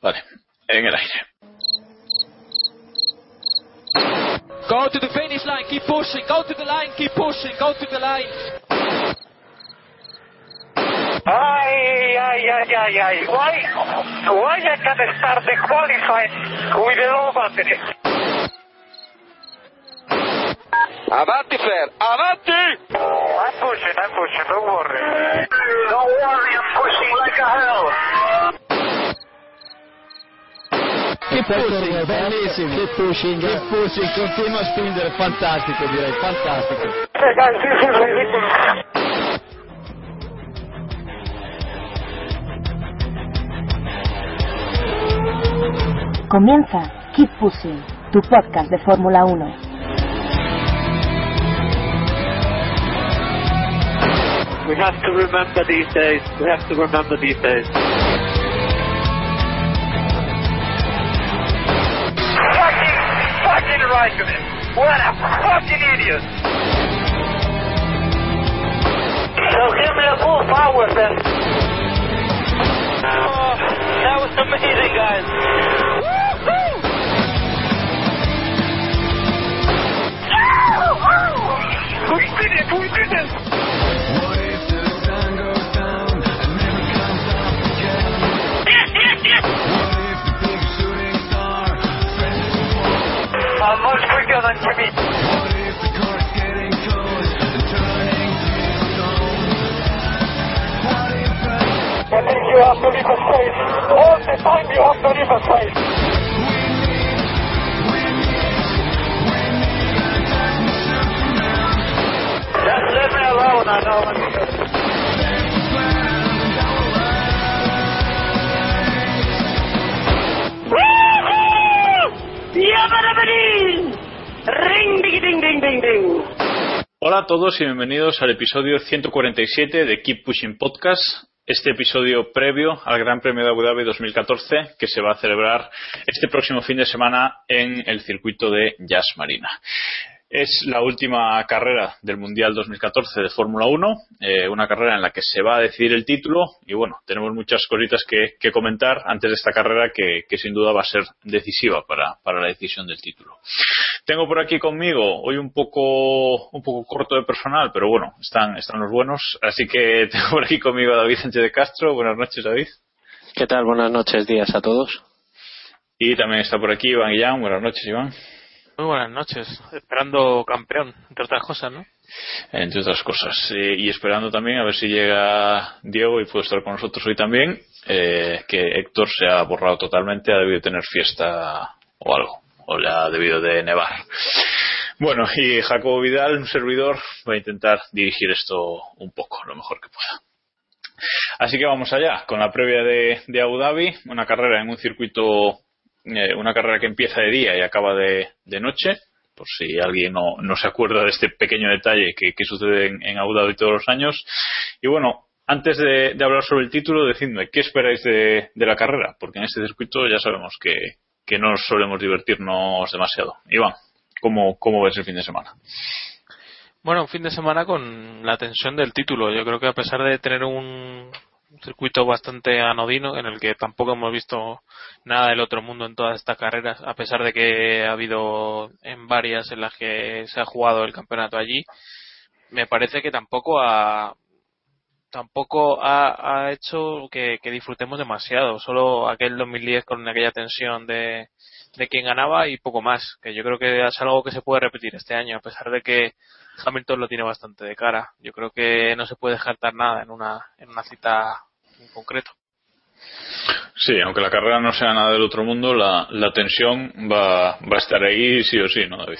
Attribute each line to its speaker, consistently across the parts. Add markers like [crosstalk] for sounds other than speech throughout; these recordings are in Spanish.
Speaker 1: Vale, en el aire.
Speaker 2: Go to the finish line, keep pushing, go to the line, keep pushing, go to the line.
Speaker 3: Ay, ay, ay, ay, ay. Why, why I can start the qualifying with a low battery?
Speaker 2: Avanti, Flair, avanti!
Speaker 3: I'm pushing, I'm pushing, don't worry. Don't worry, I'm pushing like a hell.
Speaker 4: Che pushing, bellissimo. Che pushing, che pushing, continua a spingere, fantastico direi, fantastico.
Speaker 3: Hey guys, this is ridiculous.
Speaker 5: Comienza Keep Pushing, tu podcast de Fórmula 1.
Speaker 3: We have to remember these days. We have to remember these days. Fucking, fucking Raikkonen. What a fucking idiot. So give me a full power then. Oh, that was amazing, guys. We did it! We did it! on to. What if the getting and turning to? What if the... That means you have to leave a space. All the time you have to leave a space. I know. Woohoo! Yabba dabba dee! Ring, ding, ding, ding.
Speaker 1: Hola a todos y bienvenidos al episodio 147 de Keep Pushing Podcast. Este episodio previo al Gran Premio de Abu Dhabi 2014 que se va a celebrar este próximo fin de semana en el circuito de Jazz Marina. Es la última carrera del Mundial 2014 de Fórmula 1, eh, una carrera en la que se va a decidir el título y bueno, tenemos muchas cositas que, que comentar antes de esta carrera que, que sin duda va a ser decisiva para, para la decisión del título. Tengo por aquí conmigo hoy un poco un poco corto de personal, pero bueno, están, están los buenos, así que [laughs] tengo por aquí conmigo a David Sánchez de Castro. Buenas noches, David.
Speaker 6: ¿Qué tal? Buenas noches, días a todos.
Speaker 1: Y también está por aquí Iván Guillán. Buenas noches, Iván.
Speaker 7: Muy buenas noches. Esperando campeón, entre otras cosas, ¿no?
Speaker 1: entre otras cosas. Eh, y esperando también a ver si llega Diego y puede estar con nosotros hoy también, eh, que Héctor se ha borrado totalmente, ha debido tener fiesta o algo, o le ha debido de nevar. Bueno, y Jacobo Vidal, un servidor, va a intentar dirigir esto un poco, lo mejor que pueda. Así que vamos allá, con la previa de, de Abu Dhabi, una carrera en un circuito, eh, una carrera que empieza de día y acaba de, de noche, por si alguien no, no se acuerda de este pequeño detalle que, sucede en, en Abu todos los años. Y bueno, antes de, hablar sobre el título, decidme, ¿qué esperáis de, de la carrera? Porque en este circuito ya sabemos que, que no solemos divertirnos demasiado. Iván, ¿cómo, cómo ves el fin de semana?
Speaker 7: Bueno, un fin de semana con la tensión del título. Yo creo que a pesar de tener un circuito bastante anodino en el que tampoco hemos visto nada del otro mundo en todas estas carreras, a pesar de que ha habido en varias en las que se ha jugado el campeonato allí, me parece que tampoco ha tampoco ha, hecho que disfrutemos demasiado. Solo aquel 2010 con aquella tensión de, de quién ganaba y poco más. Que yo creo que es algo que se puede repetir este año, a pesar de que Hamilton lo tiene bastante de cara. Yo creo que no se puede descartar nada en una, en una cita en concreto.
Speaker 1: Sí, aunque la carrera no sea nada del otro mundo, la, la tensión va, va a estar ahí sí o sí, ¿no, David?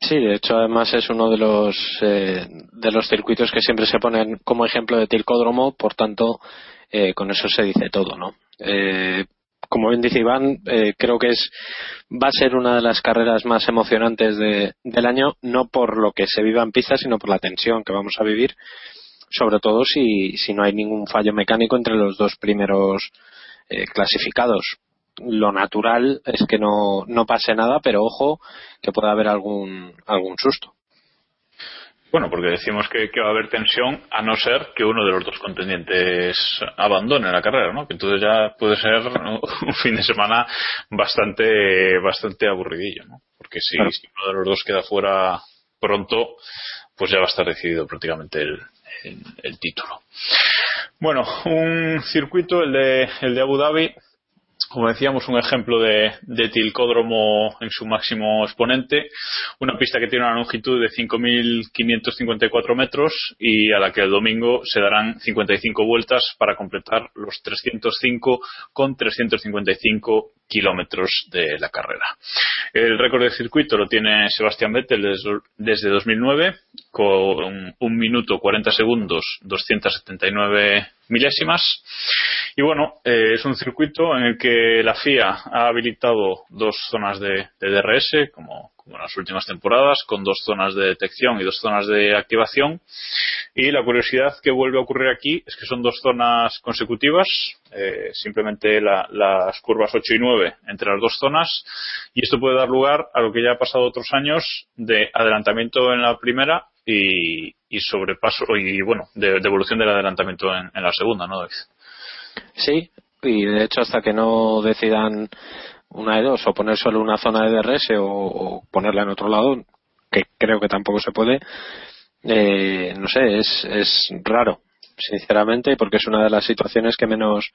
Speaker 6: Sí, de hecho, además es uno de los eh, de los circuitos que siempre se ponen como ejemplo de tilcódromo, por tanto, eh, con eso se dice todo, ¿no? Eh, como bien dice Iván, eh, creo que es va a ser una de las carreras más emocionantes de, del año, no por lo que se viva en pista, sino por la tensión que vamos a vivir, sobre todo si, si no hay ningún fallo mecánico entre los dos primeros eh, clasificados. Lo natural es que no, no pase nada, pero ojo que pueda haber algún, algún susto.
Speaker 1: Bueno, porque decimos que, que va a haber tensión a no ser que uno de los dos contendientes abandone la carrera, ¿no? Que entonces ya puede ser ¿no? [laughs] un fin de semana bastante bastante aburridillo, ¿no? Porque si,
Speaker 6: Claro.
Speaker 1: si uno de los dos queda fuera pronto, pues ya va a estar decidido prácticamente el, el, el título. Bueno, un circuito, el de, el de Abu Dhabi, como decíamos, un ejemplo de, de tilcódromo en su máximo exponente, una pista que tiene una longitud de 5.554 metros y a la que el domingo se darán 55 vueltas para completar los 305 con 355 kilómetros de la carrera. El récord del circuito lo tiene Sebastián Vettel desde, desde 2009 con un minuto 40 segundos 279 milésimas y bueno eh, es un circuito en el que la FIA ha habilitado dos zonas de, de DRS como, como en las últimas temporadas con dos zonas de detección y dos zonas de activación y la curiosidad que vuelve a ocurrir aquí es que son dos zonas consecutivas eh, simplemente la- las curvas 8 y 9 entre las dos zonas y esto puede dar lugar a lo que ya ha pasado otros años de adelantamiento en la primera y, y sobrepaso y bueno de devolución del adelantamiento en, en la segunda no David?
Speaker 6: Sí, y de hecho hasta que no decidan una de dos, o poner solo una zona de DRS o, ponerla en otro lado, que creo que tampoco se puede, eh, no sé, es, es raro, sinceramente, porque es una de las situaciones que menos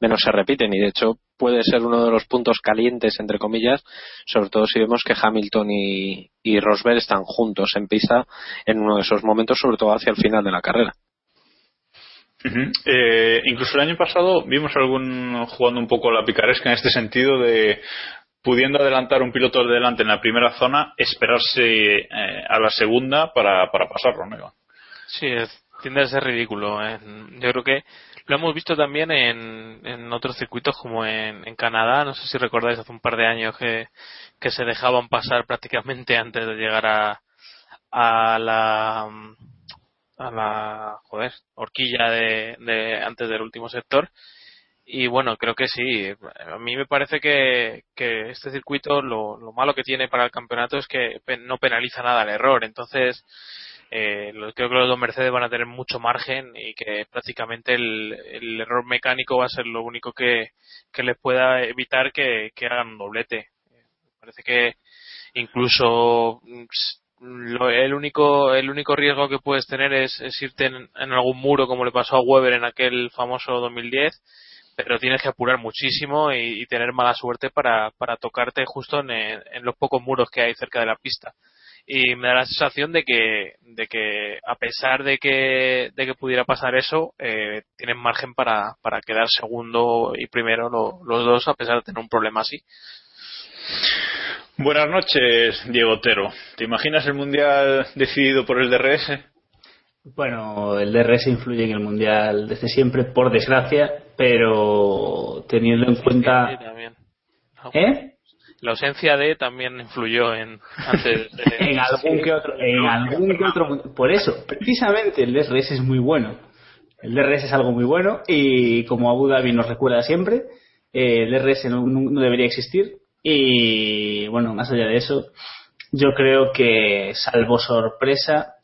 Speaker 6: menos se repiten. Y de hecho puede ser uno de los puntos calientes entre comillas sobre todo si vemos que Hamilton y, y Rosberg están juntos en pista en uno de esos momentos sobre todo hacia el final de la carrera
Speaker 1: Eh, incluso el año pasado vimos algún jugando un poco a la picaresca en este sentido de pudiendo adelantar un piloto de delante en la primera zona, esperarse eh, a la segunda para, para pasarlo, ¿no? Iván?
Speaker 7: Sí, es- tiende a ser ridículo. ¿eh? Yo creo que lo hemos visto también en, en otros circuitos como en, en Canadá. No sé si recordáis hace un par de años que, que se dejaban pasar prácticamente antes de llegar a, a la a la joder, horquilla de, de antes del último sector. Y bueno creo que sí. A mí me parece que, que este circuito lo, lo malo que tiene para el campeonato es que no penaliza nada el error. Entonces eh, creo que los dos Mercedes van a tener mucho margen y que prácticamente el, el error mecánico va a ser lo único que, que les pueda evitar que, que hagan un doblete. Parece que incluso mm, lo- el único el único riesgo que puedes tener es, irte en, algún muro como le pasó a Weber en aquel famoso 2010 pero tienes que apurar muchísimo y, tener mala suerte para, para tocarte justo en, los pocos muros que hay cerca de la pista. Y me da la sensación de que de que a pesar de que de que pudiera pasar eso eh, tienen margen para, para quedar segundo y primero lo- los dos a pesar de tener un problema así
Speaker 1: Buenas noches, Diego Otero. ¿Te imaginas el mundial decidido por el DRS?
Speaker 8: Bueno, el DRS influye en el mundial desde siempre, por desgracia, pero teniendo en cuenta.
Speaker 7: también.
Speaker 8: ¿Eh?
Speaker 7: la ausencia de también influyó en antes de- [laughs]
Speaker 8: En algún que otro. En algún que otro. Por eso, precisamente el DRS es muy bueno. El DRS es algo muy bueno y como Abu Dhabi nos recuerda siempre, eh, el DRS no debería existir. Y bueno, más allá de eso, yo creo que, salvo sorpresa,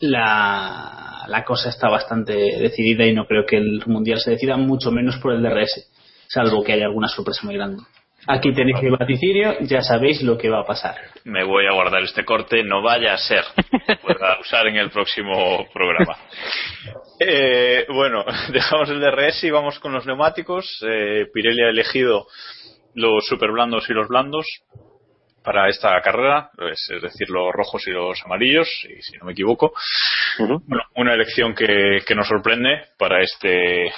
Speaker 8: la, la cosa está bastante decidida y no creo que el mundial se decida mucho menos por el DRS, salvo que haya alguna sorpresa muy grande. Aquí tenéis el vaticinio, ya sabéis lo que va a pasar.
Speaker 1: Me voy a guardar este corte, no vaya a ser pueda [laughs] usar en el próximo programa. Eh, bueno, [laughs] dejamos el DRS y vamos con los neumáticos. Eh, Pirelli ha elegido los super blandos y los blandos para esta carrera, es, es decir, los rojos y los amarillos, y si no me equivoco. Bueno, una elección que, que nos sorprende para este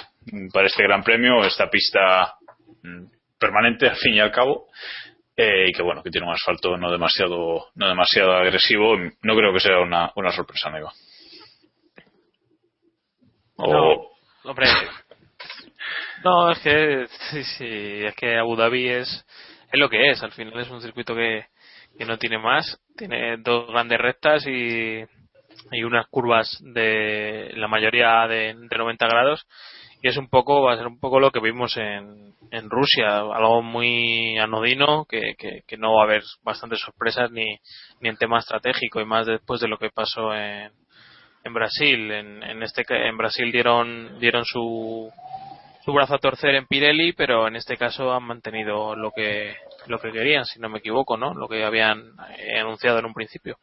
Speaker 1: para este Gran Premio, esta pista mm, permanente al fin y al cabo eh, y que bueno que tiene un asfalto no demasiado no demasiado agresivo no creo que sea una, una sorpresa nueva o
Speaker 7: No, hombre. No, es que sí, sí, es que Abu Dhabi es es lo que es. Al final es un circuito que, que no tiene más. Tiene dos grandes rectas y, y unas curvas de la mayoría de, de 90 grados. y es un poco va a ser un poco lo que vimos en, en Rusia algo muy anodino que, que, que no va a haber bastantes sorpresas ni, ni en tema estratégico y más después de lo que pasó en, en Brasil en, en este en Brasil dieron dieron su su brazo a torcer en Pirelli pero en este caso han mantenido lo que lo que querían si no me equivoco no lo que habían eh, anunciado en un principio.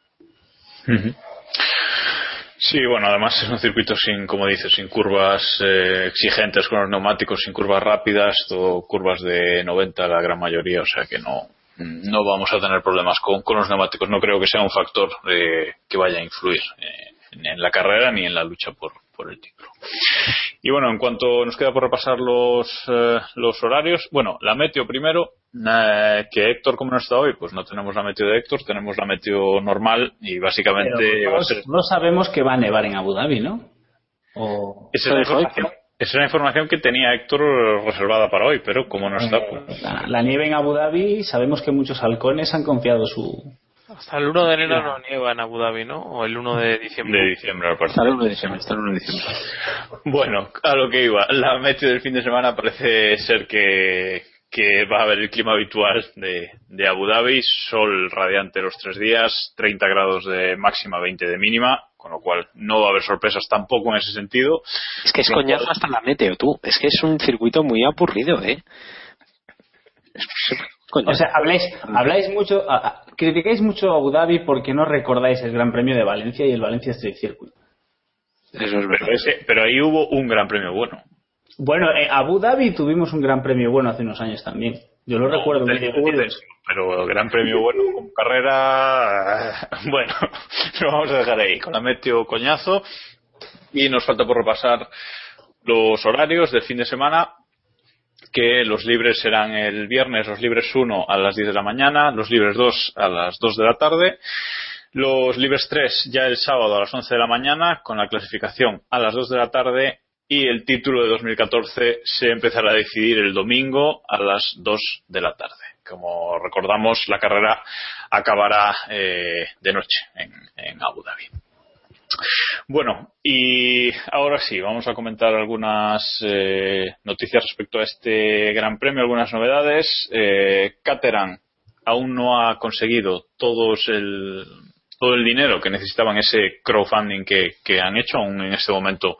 Speaker 1: Sí, bueno, además es un circuito sin, como dices, sin curvas eh, exigentes con los neumáticos, sin curvas rápidas, todo curvas de 90 la gran mayoría, o sea que no, no vamos a tener problemas con, con los neumáticos. No creo que sea un factor eh, que vaya a influir eh, en la carrera ni en la lucha por, por el título. Y bueno, en cuanto nos queda por repasar los, eh, los horarios, bueno, la meteo primero, eh, que Héctor, como no está hoy, pues no tenemos la meteo de Héctor, tenemos la meteo normal y básicamente
Speaker 8: Pero
Speaker 1: va a ser
Speaker 8: no sabemos que va a nevar en Abu Dhabi, ¿no? O...
Speaker 1: Esa es, la información, esa es la información que tenía Héctor reservada para hoy, pero como no está, pues,
Speaker 8: La, la nieve en Abu Dhabi, sabemos que muchos halcones han confiado su...
Speaker 7: hasta el 1 de enero no nieva en Abu Dhabi no o el 1 de diciembre
Speaker 1: de diciembre, al parecer.
Speaker 6: Hasta el 1 de diciembre, hasta el 1 de diciembre. [laughs]
Speaker 1: Bueno, a lo que iba. La meteo del fin de semana parece ser que, que va a haber el clima habitual de, de Abu Dhabi, sol radiante los tres días, 30 grados de máxima, 20 de mínima, con lo cual no va a haber sorpresas tampoco en ese sentido.
Speaker 6: Es que es coñazo hasta la meteo, tú. Es que es un circuito muy aburrido, ¿eh? Coñazo.
Speaker 8: O sea, habláis, habláis mucho, a- a- criticáis mucho a Abu Dhabi porque no recordáis el Gran Premio de Valencia y el Valencia Street Circuit.
Speaker 6: Eso es verdad.
Speaker 1: Pero, ese- pero ahí hubo un gran premio bueno.
Speaker 8: Bueno, en Abu Dhabi tuvimos un Gran Premio bueno hace unos años también. Yo lo recuerdo muy divertido.
Speaker 1: Pero gran premio bueno como carrera, [laughs] bueno, [laughs] lo vamos a dejar ahí con la meteo coñazo y nos falta por repasar los horarios del fin de semana que los libres serán el viernes, los libres 1 a las 10 de la mañana, los libres 2 a las 2 de la tarde, los libres 3 ya el sábado a las 11 de la mañana con la clasificación a las 2 de la tarde y el título de 2014 se empezará a decidir el domingo a las 2 de la tarde. Como recordamos, la carrera acabará eh, de noche en, en Abu Dhabi. Bueno, y ahora sí, vamos a comentar algunas eh, noticias respecto a este Gran Premio, algunas novedades. Eh, Caterham aún no ha conseguido todos el, todo el dinero que necesitaban, ese crowdfunding que, que han hecho. Aún en este momento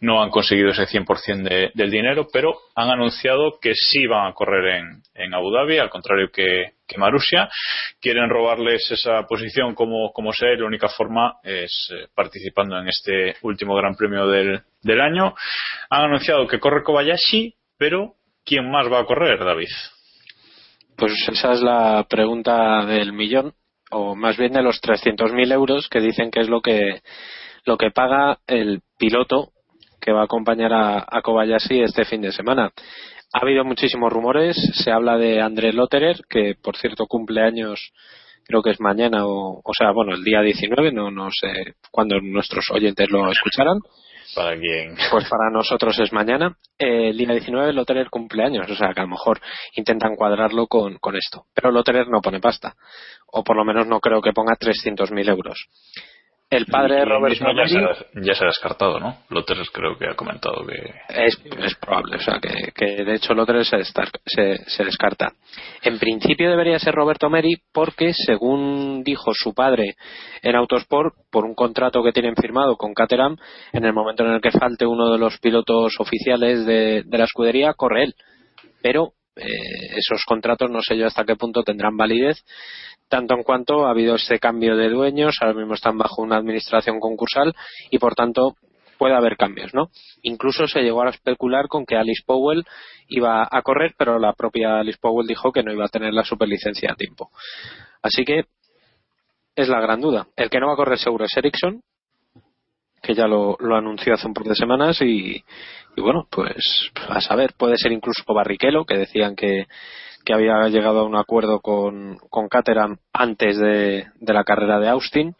Speaker 1: no han conseguido ese 100% de, del dinero, pero han anunciado que sí van a correr en, en Abu Dhabi, al contrario que, que Marussia. Quieren robarles esa posición como, como sea y la única forma es eh, participando en este último Gran Premio del, del año. Han anunciado que corre Kobayashi, pero ¿quién más va a correr, David?
Speaker 6: Pues esa es la pregunta del millón, o más bien de los 300.000 euros que dicen que es lo que, lo que paga el piloto que va a acompañar a, a Kobayashi este fin de semana. Ha habido muchísimos rumores, se habla de André Lotterer, que por cierto cumple años, creo que es mañana, o, o sea, bueno, el día 19, no, no sé cuándo nuestros oyentes lo escucharán.
Speaker 1: Para.
Speaker 6: Pues para nosotros es mañana. Eh, día 19 Lotterer cumpleaños, o sea que a lo mejor intentan cuadrarlo con, con esto. Pero Lotterer no pone pasta. O por lo menos no creo que ponga 300.000 euros. El padre de Robert
Speaker 1: mismo ya, se
Speaker 6: Nobody
Speaker 1: ha, ya se ha descartado, ¿no? Lotters creo que ha comentado que.
Speaker 6: es, es probable, o sea que, que de hecho Lotterer se, destar- se, se descarta. En principio debería ser Roberto Meri porque, según dijo su padre en Autosport, por un contrato que tienen firmado con Caterham, en el momento en el que falte uno de los pilotos oficiales de, de la escudería, corre él. Pero eh, esos contratos no sé yo hasta qué punto tendrán validez, tanto en cuanto ha habido este cambio de dueños, ahora mismo están bajo una administración concursal y por tanto puede haber cambios, ¿no? Incluso se llegó a especular con que Alice Powell iba a correr, pero la propia Alice Powell dijo que no iba a tener la superlicencia a tiempo. Así que es la gran duda. El que no va a correr seguro es Ericsson, que ya lo, lo anunció hace un par de semanas y, y bueno, pues a saber, puede ser incluso Barrichello, que decían que, que había llegado a un acuerdo con, con Caterham antes de, de la carrera de Austin.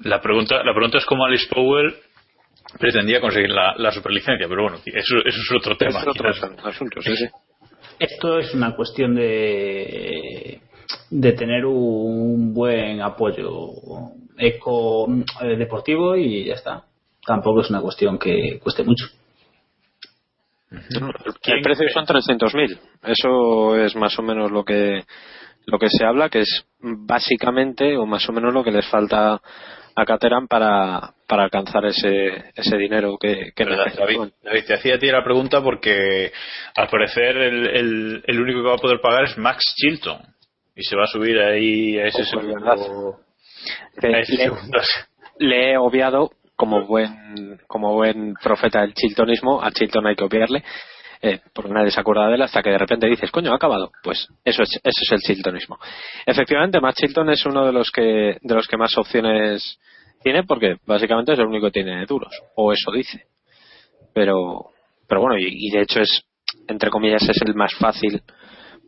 Speaker 1: La pregunta, la pregunta es cómo Alice Powell pretendía conseguir la, la superlicencia, pero bueno, eso, eso es otro tema.
Speaker 6: Es otro
Speaker 1: quizás.
Speaker 6: asunto, sí, sí.
Speaker 8: Esto es una cuestión de, de tener un buen apoyo eco eh, deportivo y ya está. tampoco es una cuestión que cueste mucho.
Speaker 6: El precio son 300.000. Eso es más o menos lo que lo que se habla, que es básicamente o más o menos lo que les falta a Caterham para, para alcanzar ese, ese dinero que, que
Speaker 1: David. David, te hacía a ti la pregunta porque al parecer el, el, el único que va a poder pagar es Max Chilton y se va a subir ahí a ese segundo.
Speaker 6: Le he obviado como buen como buen profeta del chiltonismo a Chilton hay que obviarle eh, porque nadie se acuerda de él hasta que de repente dices coño ha acabado pues eso es eso es el chiltonismo. Efectivamente Matt Chilton es uno de los que de los que más opciones tiene porque básicamente es el único que tiene duros o eso dice. Pero pero bueno y, y de hecho es entre comillas es el más fácil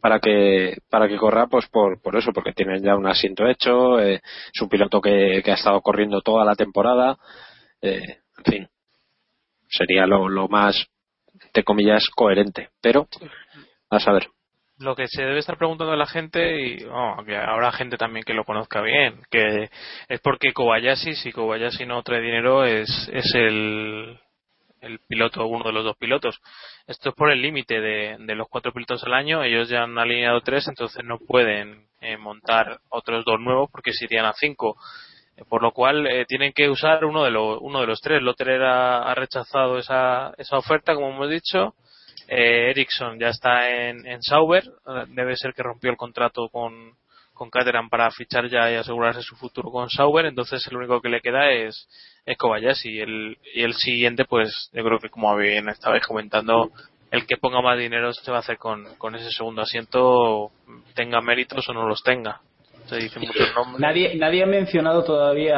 Speaker 6: para que para que corra pues por, por eso porque tienen ya un asiento hecho eh, es un piloto que, que ha estado corriendo toda la temporada eh, en fin sería lo, lo más entre comillas coherente pero a saber.
Speaker 7: Lo que se debe estar preguntando la gente y oh, que habrá gente también que lo conozca bien que es porque Kobayashi si Kobayashi no trae dinero es es el el piloto uno de los dos pilotos. Esto es por el límite de, de los cuatro pilotos al año. Ellos ya han alineado tres entonces no pueden eh, montar otros dos nuevos porque se irían a cinco. Eh, por lo cual eh, tienen que usar uno de los uno de los tres. Lotterer ha, ha rechazado esa esa oferta como hemos dicho. Eh, Ericsson ya está en, en Sauber, eh, debe ser que rompió el contrato con, con Caterham para fichar ya y asegurarse su futuro con Sauber, entonces el único que le queda es, es Kobayashi y el, y el siguiente pues yo creo que como bien estabais comentando el que ponga más dinero se va a hacer con, con ese segundo asiento tenga méritos o no los tenga. Se dicen muchos nombres.
Speaker 8: Nadie, nadie ha mencionado todavía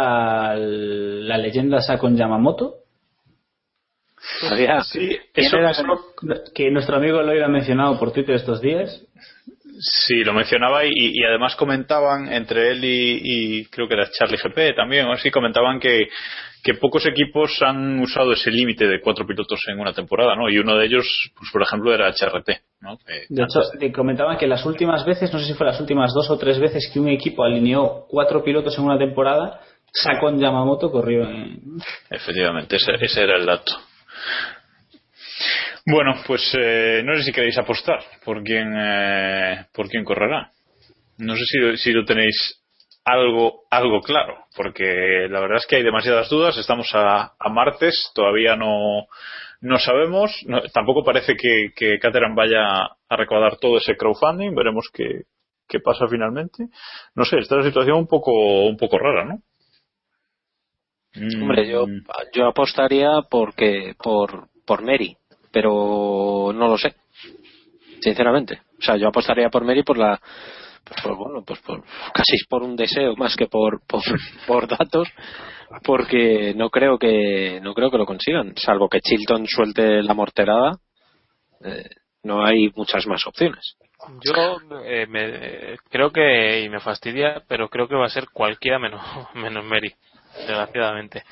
Speaker 8: la leyenda Sakon Yamamoto.
Speaker 6: Todavía-
Speaker 1: Sí,
Speaker 8: Que
Speaker 1: eso,
Speaker 8: era-
Speaker 1: eso
Speaker 8: que nuestro amigo lo ha mencionado por Twitter estos días.
Speaker 1: Sí, lo mencionaba y, y además comentaban entre él y, y creo que era Charlie GP también, o así comentaban que, que pocos equipos han usado ese límite de cuatro pilotos en una temporada, ¿no? Y uno de ellos, pues por ejemplo, era HRT, ¿no?
Speaker 8: De hecho, comentaban que las últimas veces, no sé si fue las últimas dos o tres veces que un equipo alineó cuatro pilotos en una temporada, Sakon Yamamoto corrió en...
Speaker 1: Efectivamente, ese, ese era el dato. Bueno, pues eh, no sé si queréis apostar por quién, eh, por quién correrá. No sé si, si lo tenéis algo, algo claro, porque la verdad es que hay demasiadas dudas. Estamos a, a martes, todavía no, no sabemos. No- tampoco parece que, que Caterham vaya a recaudar todo ese crowdfunding. Veremos qué, qué pasa finalmente. No sé, está la situación un poco, un poco rara, ¿no?
Speaker 6: Hombre, yo,
Speaker 1: Mm.
Speaker 6: yo apostaría porque por, por Mary, pero no lo sé, sinceramente. O sea, yo apostaría por Mary por la, pues por, bueno, pues por, casi por un deseo más que por, por, [laughs] por datos, porque no creo que, no creo que lo consigan, salvo que Chilton suelte la morterada, eh, no hay muchas más opciones.
Speaker 7: Yo eh, me, eh, creo que, y me fastidia, pero creo que va a ser cualquiera menos, [laughs] menos Mary, desgraciadamente.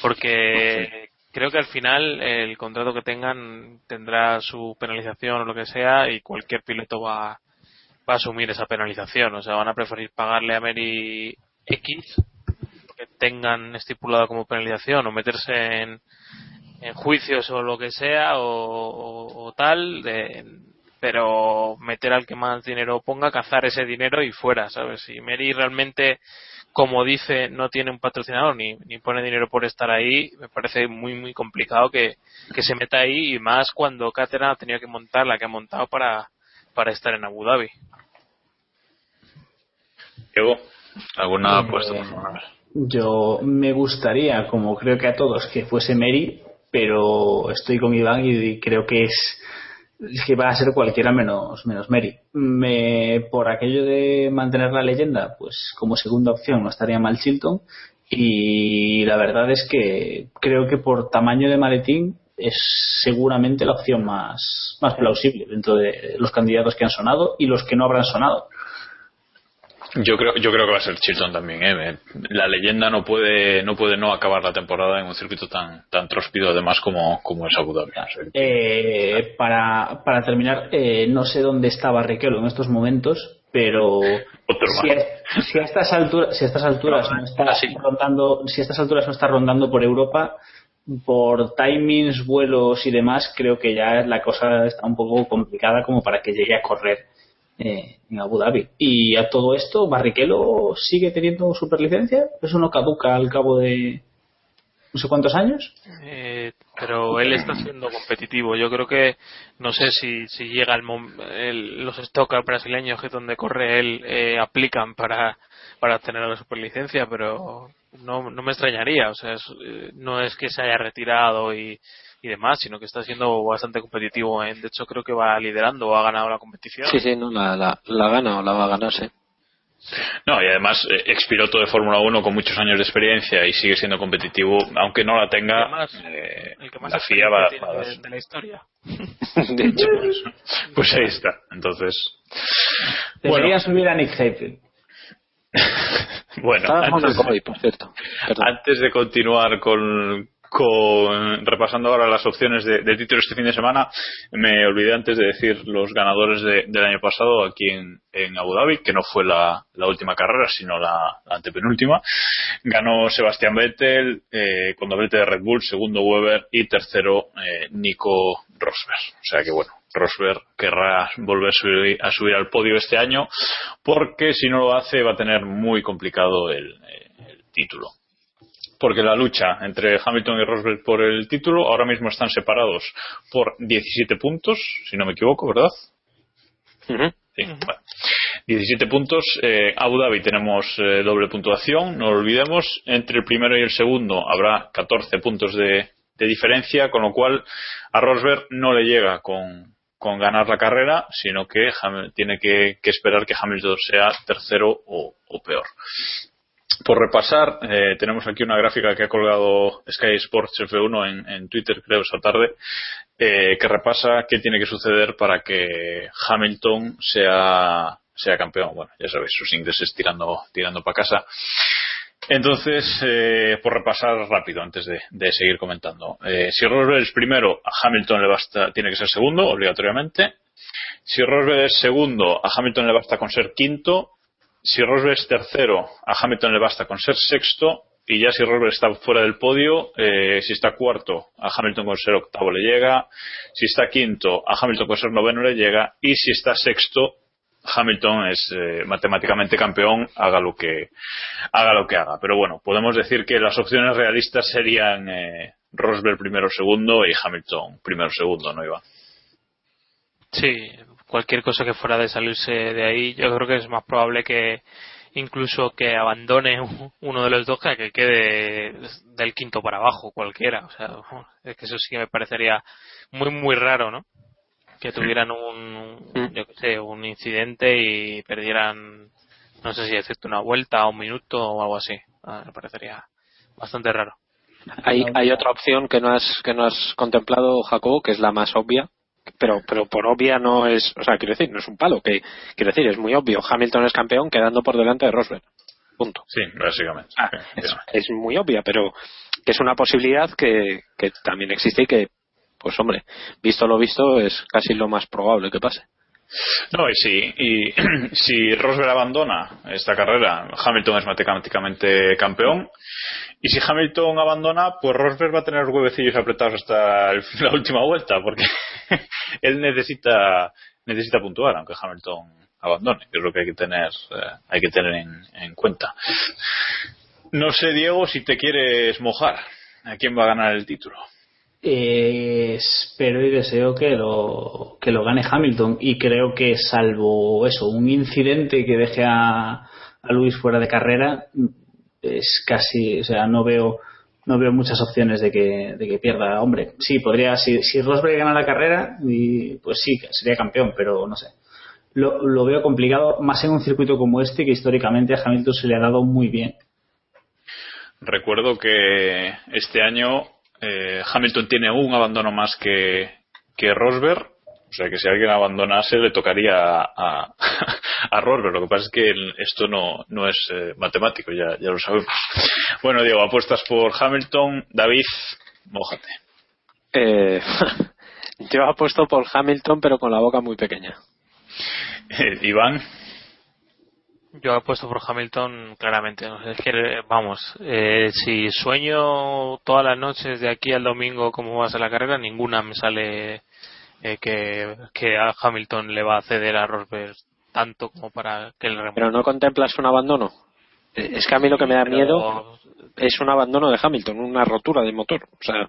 Speaker 7: Porque creo que al final el contrato que tengan tendrá su penalización o lo que sea y cualquier piloto va, va a asumir esa penalización. O sea, van a preferir pagarle a Mary X que tengan estipulado como penalización o meterse en, juicios o lo que sea o, o- o tal, de- pero meter al que más dinero ponga, cazar ese dinero y fuera, ¿sabes? Si Mary realmente, como dice, no tiene un patrocinador ni, ni pone dinero por estar ahí, me parece muy, muy complicado que, que se meta ahí y más cuando Caterham ha tenido que montar la que ha montado para, para estar en Abu Dhabi.
Speaker 1: Diego, ¿alguna
Speaker 8: Eh,
Speaker 1: apuesta?
Speaker 8: Yo me gustaría, como creo que a todos, que fuese Mary, pero estoy con Iván y creo que es que va a ser cualquiera menos, menos Mary. Me, por aquello de mantener la leyenda, pues como segunda opción no estaría mal Chilton. Y la verdad es que creo que por tamaño de maletín es seguramente la opción más, más plausible dentro de los candidatos que han sonado y los que no habrán sonado.
Speaker 1: Yo creo, yo creo que va a ser Chilton también. ¿eh? La leyenda no puede, no puede no acabar la temporada en un circuito tan, tan tróspido además como, como es Abu Dhabi.
Speaker 8: Eh, para, para terminar, eh, no sé dónde está Barrichello en estos momentos, pero
Speaker 1: Otro
Speaker 8: si a, si a estas alturas, si a estas alturas no está rondando, si a estas alturas no está rondando por Europa, por timings, vuelos y demás, creo que ya la cosa está un poco complicada como para que llegue a correr eh, en Abu Dhabi. Y a todo esto, Barrichello sigue teniendo superlicencia, eso no caduca al cabo de no sé cuántos años.
Speaker 7: Eh, pero él está siendo competitivo. Yo creo que no sé si, si llega el, el- los stockers brasileños que donde corre él eh, aplican para para obtener la superlicencia, pero no, no me extrañaría. O sea, es, eh, no es que se haya retirado y, y demás, sino que está siendo bastante competitivo. ¿eh? De hecho, creo que va liderando o ha ganado la competición.
Speaker 6: Sí, sí, no, la, la, la gana o la va a ganar, sí.
Speaker 1: No, y además eh, expiloto de Fórmula 1 con muchos años de experiencia y sigue siendo competitivo, aunque no la tenga.
Speaker 7: Además,
Speaker 1: eh,
Speaker 7: el que más
Speaker 1: la FIA va,
Speaker 7: de, de la historia. [laughs]
Speaker 6: De hecho,
Speaker 1: Pues ahí está. Entonces,
Speaker 8: Debería
Speaker 1: bueno,
Speaker 8: subir a Nick Heidfeld. [laughs]
Speaker 1: bueno antes,
Speaker 6: hoy, por cierto.
Speaker 1: Antes de continuar con, con repasando ahora las opciones de, de título este fin de semana, me olvidé antes de decir los ganadores de- del año pasado aquí en, Abu Dhabi, que no fue la, última carrera, sino la, antepenúltima. Ganó Sebastián Vettel eh, con doblete de Red Bull, segundo Weber y tercero eh, Nico Rosberg. O sea que bueno, Rosberg querrá volver a subir, al podio este año, porque si no lo hace va a tener muy complicado eh, el título porque la lucha entre Hamilton y Rosberg por el título ahora mismo están separados por 17 puntos, si no me equivoco, ¿verdad? Sí, bueno. 17 puntos. Eh, Abu Dhabi tenemos eh, doble puntuación, no lo olvidemos. Entre el primero y el segundo habrá 14 puntos de, de diferencia, con lo cual a Rosberg no le llega con, con ganar la carrera, sino que Ham- tiene que, que esperar que Hamilton sea tercero o, o peor. Por repasar, eh, tenemos aquí una gráfica que ha colgado Sky Sports F1 en, en Twitter, creo, esta tarde, eh, que repasa qué tiene que suceder para que Hamilton sea, sea campeón. Bueno, ya sabéis, sus ingleses tirando, tirando para casa. Entonces, eh, por repasar rápido antes de, de seguir comentando. Eh, si Rosberg es primero, a Hamilton le basta, tiene que ser segundo, obligatoriamente. Si Rosberg es segundo, a Hamilton le basta con ser quinto. Si Rosberg es tercero, a Hamilton le basta con ser sexto. Y ya si Rosberg está fuera del podio, eh, si está cuarto, a Hamilton con ser octavo le llega. Si está quinto, a Hamilton con ser noveno le llega. Y si está sexto, Hamilton es eh, matemáticamente campeón, haga lo que haga lo que haga. Pero bueno, podemos decir que las opciones realistas serían eh, Rosberg primero segundo y Hamilton primero segundo, ¿no, Iván?
Speaker 7: Sí, cualquier cosa que fuera de salirse de ahí, yo creo que es más probable que incluso que abandone [laughs] uno de los dos que que quede del quinto para abajo, cualquiera. O sea, [laughs] es que eso sí que me parecería muy, muy raro, ¿no? Que tuvieran un, yo qué sé, un incidente y perdieran, no sé si decirte una vuelta, un minuto o algo así. Ah, me parecería bastante raro.
Speaker 6: Hay, hay otra opción que no has que no has contemplado, Jacobo, que es la más obvia, pero pero por obvia no es, o sea, quiero decir, no es un palo, que quiero decir, es muy obvio. Hamilton es campeón quedando por delante de Rosberg. Punto.
Speaker 1: Sí, básicamente.
Speaker 6: Ah, es, es muy obvia, pero que es una posibilidad que, que también existe y que, pues hombre, visto lo visto, es casi lo más probable que pase.
Speaker 1: No, y [clears throat] si, y si Rosberg abandona esta carrera, Hamilton es matemáticamente campeón. Y si Hamilton abandona, pues Rosberg va a tener los huevecillos apretados hasta el- la última vuelta, porque [laughs] él necesita necesita puntuar, aunque Hamilton abandone, que es lo que hay que tener eh, hay que tener en, en cuenta. No sé, Diego, si te quieres mojar, ¿a quién va a ganar el título?
Speaker 8: Espero y deseo que lo, que lo gane Hamilton y creo que salvo eso, un incidente que deje a, a Luis fuera de carrera, es casi, o sea, no veo no veo muchas opciones de que, de que pierda. Hombre, sí, podría, si, si Rosberg gana la carrera, y, pues sí, sería campeón, pero no sé. Lo, lo veo complicado, más en un circuito como este, que históricamente a Hamilton se le ha dado muy bien.
Speaker 1: Recuerdo que este año eh, Hamilton tiene un abandono más que, que Rosberg. O sea que si alguien abandonase le tocaría a, a, [laughs] a Rosberg. Lo que pasa es que el- esto no, no es eh, matemático, ya, ya lo sabemos. Bueno, Diego, apuestas por Hamilton. David, mójate.
Speaker 6: Eh, [laughs] yo apuesto por Hamilton, pero con la boca muy pequeña. [laughs]
Speaker 1: Iván,
Speaker 7: Yo apuesto por Hamilton claramente. ¿no? Es que, vamos, eh, si sueño todas las noches de aquí al domingo cómo va a ser la carrera, ninguna me sale eh, que, que a Hamilton le va a ceder a Rosberg tanto como para que le remonte.
Speaker 6: Pero no contemplas un abandono. Eh, Es que a mí lo que me da
Speaker 7: Pero-
Speaker 6: miedo es un abandono de Hamilton, una rotura de motor. O sea,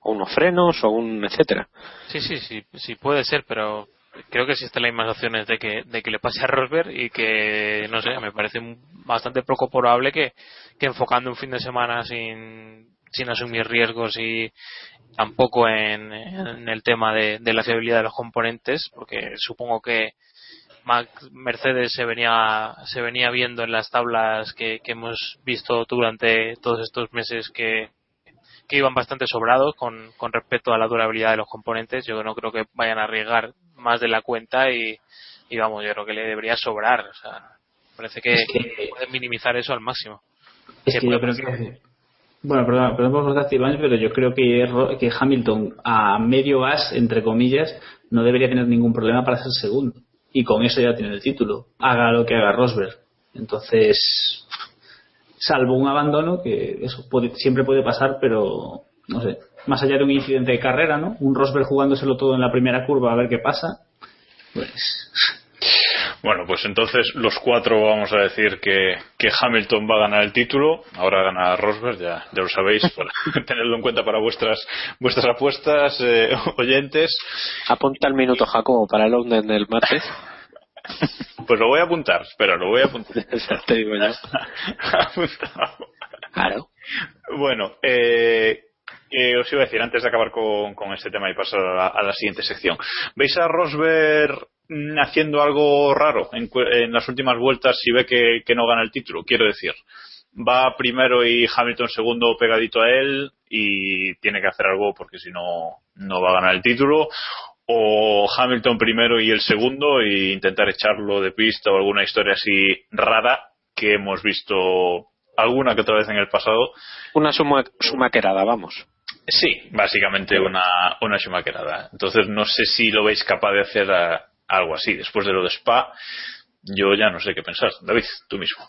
Speaker 6: o unos frenos o un etcétera.
Speaker 7: Sí, sí, sí, sí puede ser, pero creo que existen las mismas opciones de que, de que le pase a Rosberg y que, no sé, me parece bastante poco probable que, que enfocando un fin de semana sin, sin asumir riesgos y tampoco en, el tema de, de la fiabilidad de los componentes, porque supongo que Max- Mercedes se venía se venía viendo en las tablas que, que hemos visto durante todos estos meses que, que iban bastante sobrados con, con respecto a la durabilidad de los componentes. Yo no creo que vayan a arriesgar más de la cuenta y, y vamos, yo creo que le debería sobrar. O sea, parece que,
Speaker 8: Es que-
Speaker 7: pueden minimizar eso al máximo.
Speaker 8: Es
Speaker 7: Que
Speaker 8: yo creo que. Bueno, perdón, perdón por cortarte, Iván, pero yo creo que, Ro- que Hamilton a medio gas, entre comillas, no debería tener ningún problema para ser segundo. Y con eso ya tiene el título. Haga lo que haga Rosberg. Entonces, salvo un abandono, que eso puede- siempre puede pasar, pero no sé. Más allá de un incidente de carrera, ¿no? Un Rosberg jugándoselo todo en la primera curva a ver qué pasa. Pues.
Speaker 1: Bueno, pues entonces los cuatro vamos a decir que, que Hamilton va a ganar el título. Ahora gana Rosberg, ya, ya lo sabéis, [laughs] para [laughs] tenerlo en cuenta para vuestras vuestras apuestas, eh, oyentes.
Speaker 6: Apunta el minuto Jacobo para el London del martes. [laughs]
Speaker 1: Pues lo voy a apuntar, espera, lo voy a apuntar.
Speaker 6: Te digo yo.
Speaker 1: Apuntado.
Speaker 6: Claro.
Speaker 1: Bueno, eh, os iba a decir antes de acabar con, este tema y pasar a la, siguiente sección. ¿Veis a Rosberg haciendo algo raro en las últimas vueltas si ve que, que no gana el título? Quiero decir, va primero y Hamilton segundo pegadito a él y tiene que hacer algo porque si no, no va a ganar el título. O Hamilton primero y el segundo e intentar echarlo de pista o alguna historia así rara que hemos visto alguna que otra vez en el pasado
Speaker 6: Una suma, sumaquerada, vamos.
Speaker 1: Sí, básicamente una, una Schumacherada. Entonces no sé si lo veis capaz de hacer a- algo así. Después de lo de Spa, yo ya no sé qué pensar. David, tú mismo.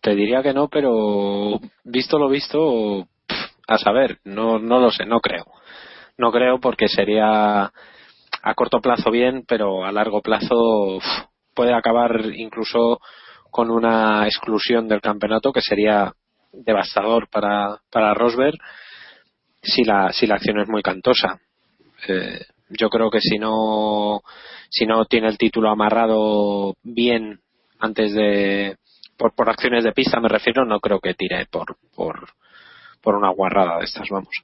Speaker 6: Te diría que no, pero visto lo visto, a saber, no, no lo sé, no creo. No creo porque sería a corto plazo bien, pero a largo plazo puede acabar incluso con una exclusión del campeonato que sería devastador para, para Rosberg si la, si la acción es muy cantosa. Eh, yo creo que si no, si no tiene el título amarrado bien antes de, por, por acciones de pista me refiero, no creo que tire por, por, por una guarrada de estas, vamos.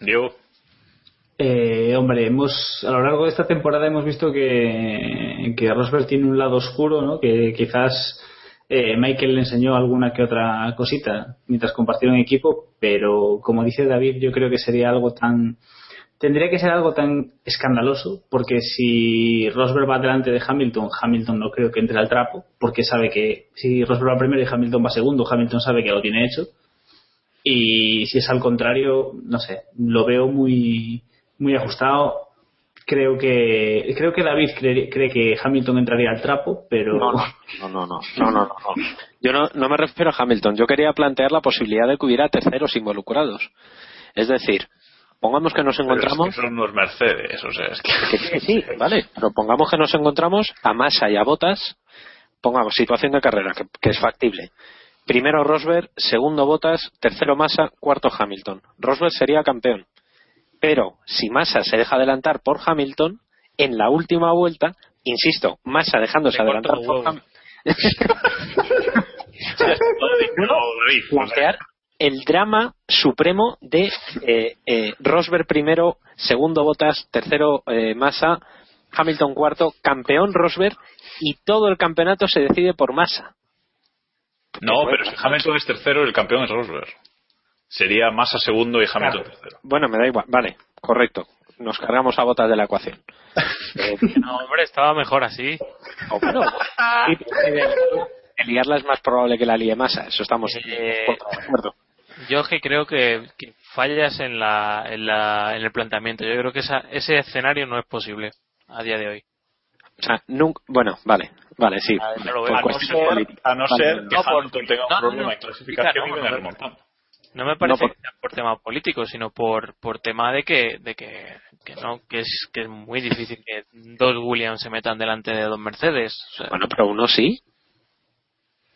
Speaker 1: Diego.
Speaker 8: Eh, hombre, hemos a lo largo de esta temporada hemos visto que, que Rosberg tiene un lado oscuro, ¿no? Que quizás eh, Michael le enseñó alguna que otra cosita mientras compartieron equipo, pero como dice David, yo creo que sería algo tan tendría que ser algo tan escandaloso, porque si Rosberg va delante de Hamilton, Hamilton no creo que entre al trapo, porque sabe que si Rosberg va primero y Hamilton va segundo, Hamilton sabe que lo tiene hecho. Y si es al contrario, no sé, lo veo muy muy ajustado. Creo que creo que David cree, cree que Hamilton entraría al trapo, pero
Speaker 6: No, no, no, no, no, no, no, no. Yo no, no me refiero a Hamilton. Yo quería plantear la posibilidad de que hubiera terceros involucrados. Es decir, pongamos que nos
Speaker 1: Pero es
Speaker 6: encontramos.
Speaker 1: que son unos Mercedes, o sea, es que...
Speaker 6: que sí, vale, pero pongamos que nos encontramos a Massa y a Botas, pongamos situación de carrera, que, que es factible. Primero Rosberg, segundo Botas, tercero Massa, cuarto Hamilton. Rosberg sería campeón. Pero si Massa se deja adelantar por Hamilton, en la última vuelta, insisto, Massa dejándose
Speaker 7: Le
Speaker 6: adelantar por. Hamilton. Plantear [laughs] el drama supremo de eh, eh, Rosberg primero, segundo Botas, tercero eh, Massa, Hamilton cuarto, campeón Rosberg y todo el campeonato se decide por Massa.
Speaker 1: No, pero si Hamilton es tercero, el campeón es Rosberg. Sería Massa segundo y Hamilton tercero.
Speaker 6: Bueno, me da igual, vale, correcto. Nos cargamos a Botas de la ecuación. Eh, [laughs]
Speaker 7: No, hombre, estaba mejor así.
Speaker 6: o bueno, [laughs] de liarla es más probable que la líe Massa, eso estamos
Speaker 7: Eh,
Speaker 6: de acuerdo.
Speaker 7: Yo es que creo que, que fallas en, la, en, la, en el planteamiento. Yo creo que esa, ese escenario no es posible a día de hoy.
Speaker 6: O sea, nunca. Bueno, vale, vale, sí.
Speaker 7: A ver.
Speaker 1: A no ser, a no
Speaker 6: Vale,
Speaker 1: ser que
Speaker 7: No,
Speaker 1: Hamilton tenga un
Speaker 7: no,
Speaker 1: problema
Speaker 7: no.
Speaker 1: en clasificación
Speaker 7: Claro,
Speaker 1: y venga
Speaker 7: no.
Speaker 1: remontando.
Speaker 7: No me parece
Speaker 6: por-
Speaker 7: que sea por tema político, sino por, por tema de que, de que, que no, que es, que es muy difícil que dos Williams se metan delante de dos Mercedes. O sea,
Speaker 6: Bueno, pero uno sí.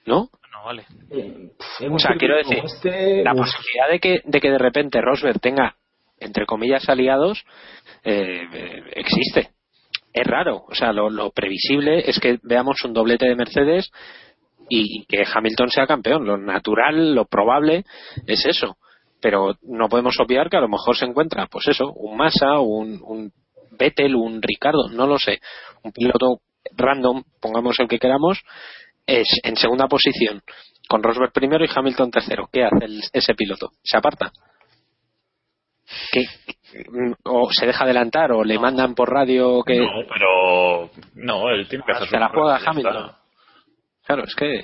Speaker 6: ¿No?
Speaker 7: no vale.
Speaker 8: Eh,
Speaker 6: O sea, quiero decir,
Speaker 8: este,
Speaker 6: La posibilidad de que, de que de repente Rosberg tenga, entre comillas, aliados, eh, eh, existe. Es raro. O sea, lo, lo previsible es que veamos un doblete de Mercedes y que Hamilton sea campeón. Lo natural, lo probable es eso. Pero no podemos obviar que a lo mejor se encuentra, pues eso, un Massa, un, un Vettel, un Ricardo, no lo sé. Un piloto random, pongamos el que queramos, es en segunda posición, con Rosberg primero y Hamilton tercero. ¿Qué hace el- ese piloto? ¿Se aparta? ¿Qué? ¿O se deja adelantar? ¿O le mandan por radio que.?
Speaker 1: No, pero no, él tiene que hacer
Speaker 6: Se la juega Hamilton. Claro, es que.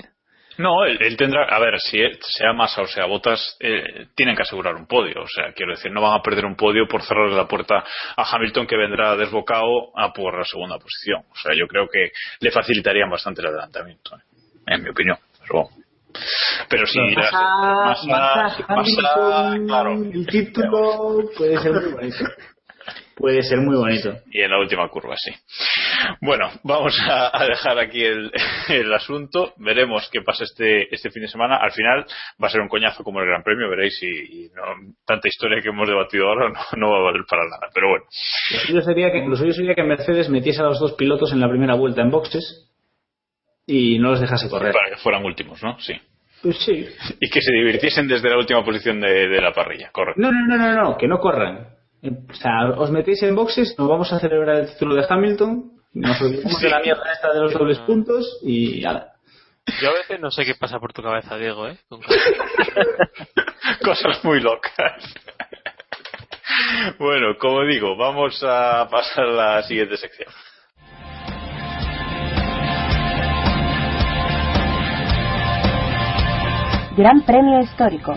Speaker 1: No, él, él tendrá, a ver, si él- sea Massa o sea Botas, eh, tienen que asegurar un podio. O sea, quiero decir, no van a perder un podio por cerrarle la puerta a Hamilton que vendrá desbocado a por la segunda posición. O sea, yo creo que le facilitarían bastante el adelantamiento, eh, en mi opinión. Pero, pero si
Speaker 8: Massa,
Speaker 1: Massa-
Speaker 8: Massa,
Speaker 1: Massa,
Speaker 8: Hamilton,
Speaker 1: claro.
Speaker 8: el título puede ser muy bonito. Puede ser muy bonito.
Speaker 1: Y en la última curva, sí. Bueno, vamos a, a dejar aquí el, [laughs] el asunto. Veremos qué pasa este, este fin de semana. Al final va a ser un coñazo como el Gran Premio, veréis, y, y no, tanta historia que hemos debatido ahora no, no va a valer para nada. Pero bueno,
Speaker 8: Lo suyo sería que, lo suyo sería que Mercedes metiese a los dos pilotos en la primera vuelta en boxes y no los dejase correr.
Speaker 1: para que fueran últimos, ¿no? Sí.
Speaker 8: Pues sí.
Speaker 1: Y que se divirtiesen desde la última posición de, de la parrilla, correcto.
Speaker 8: No, no, no, no, no, que no corran. Eh, O sea, os metéis en boxes, nos vamos a celebrar el título de Hamilton, nos olvidamos
Speaker 1: Sí.
Speaker 8: de la mierda esta de los dobles puntos y ala.
Speaker 7: Yo a veces no sé qué pasa por tu cabeza, Diego, ¿eh? Con- [laughs]
Speaker 1: Cosas muy locas. Bueno, como digo, vamos a pasar a la siguiente sección.
Speaker 5: Gran Premio Histórico.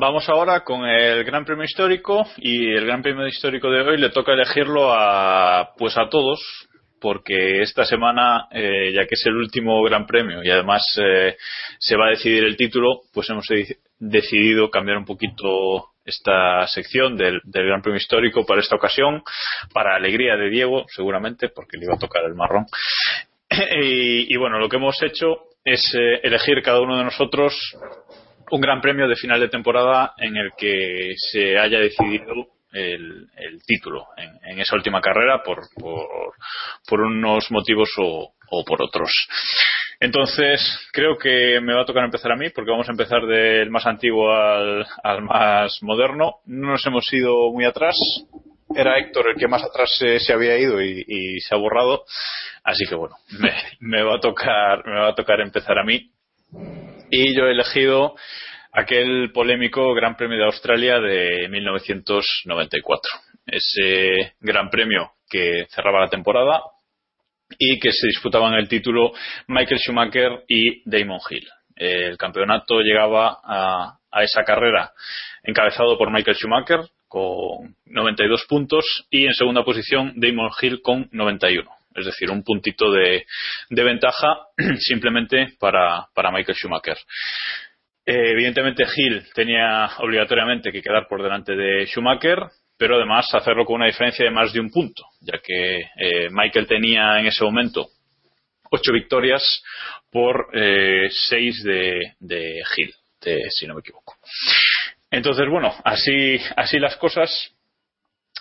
Speaker 1: Vamos ahora con el Gran Premio Histórico y el Gran Premio Histórico de hoy le toca elegirlo a pues a todos porque esta semana eh, ya que es el último Gran Premio y además eh, se va a decidir el título pues hemos de- decidido cambiar un poquito esta sección del, del Gran Premio Histórico para esta ocasión para alegría de Diego seguramente porque le iba a tocar el marrón. [coughs] Y, y bueno lo que hemos hecho es eh, elegir cada uno de nosotros un gran premio de final de temporada en el que se haya decidido el, título en, esa última carrera por, por, unos motivos o, por otros. Entonces, creo que me va a tocar empezar a mí, porque vamos a empezar del más antiguo al, al más moderno. No nos hemos ido muy atrás. Era Héctor el que más atrás se, había ido y, y se ha borrado. Así que bueno, me, me va a tocar, me va a tocar empezar a mí y yo he elegido aquel polémico Gran Premio de Australia de 1994. Ese Gran Premio que cerraba la temporada y que se disputaban el título Michael Schumacher y Damon Hill. El campeonato llegaba a, a esa carrera encabezado por Michael Schumacher con 92 puntos y en segunda posición Damon Hill con 91 es decir, un puntito de, de ventaja [clears throat] simplemente para, para Michael Schumacher. Eh, evidentemente Hill tenía obligatoriamente que quedar por delante de Schumacher, pero además hacerlo con una diferencia de más de un punto, ya que eh, Michael tenía en ese momento ocho victorias por eh, seis de, de Hill, de- si no me equivoco. Entonces, bueno, así, así las cosas.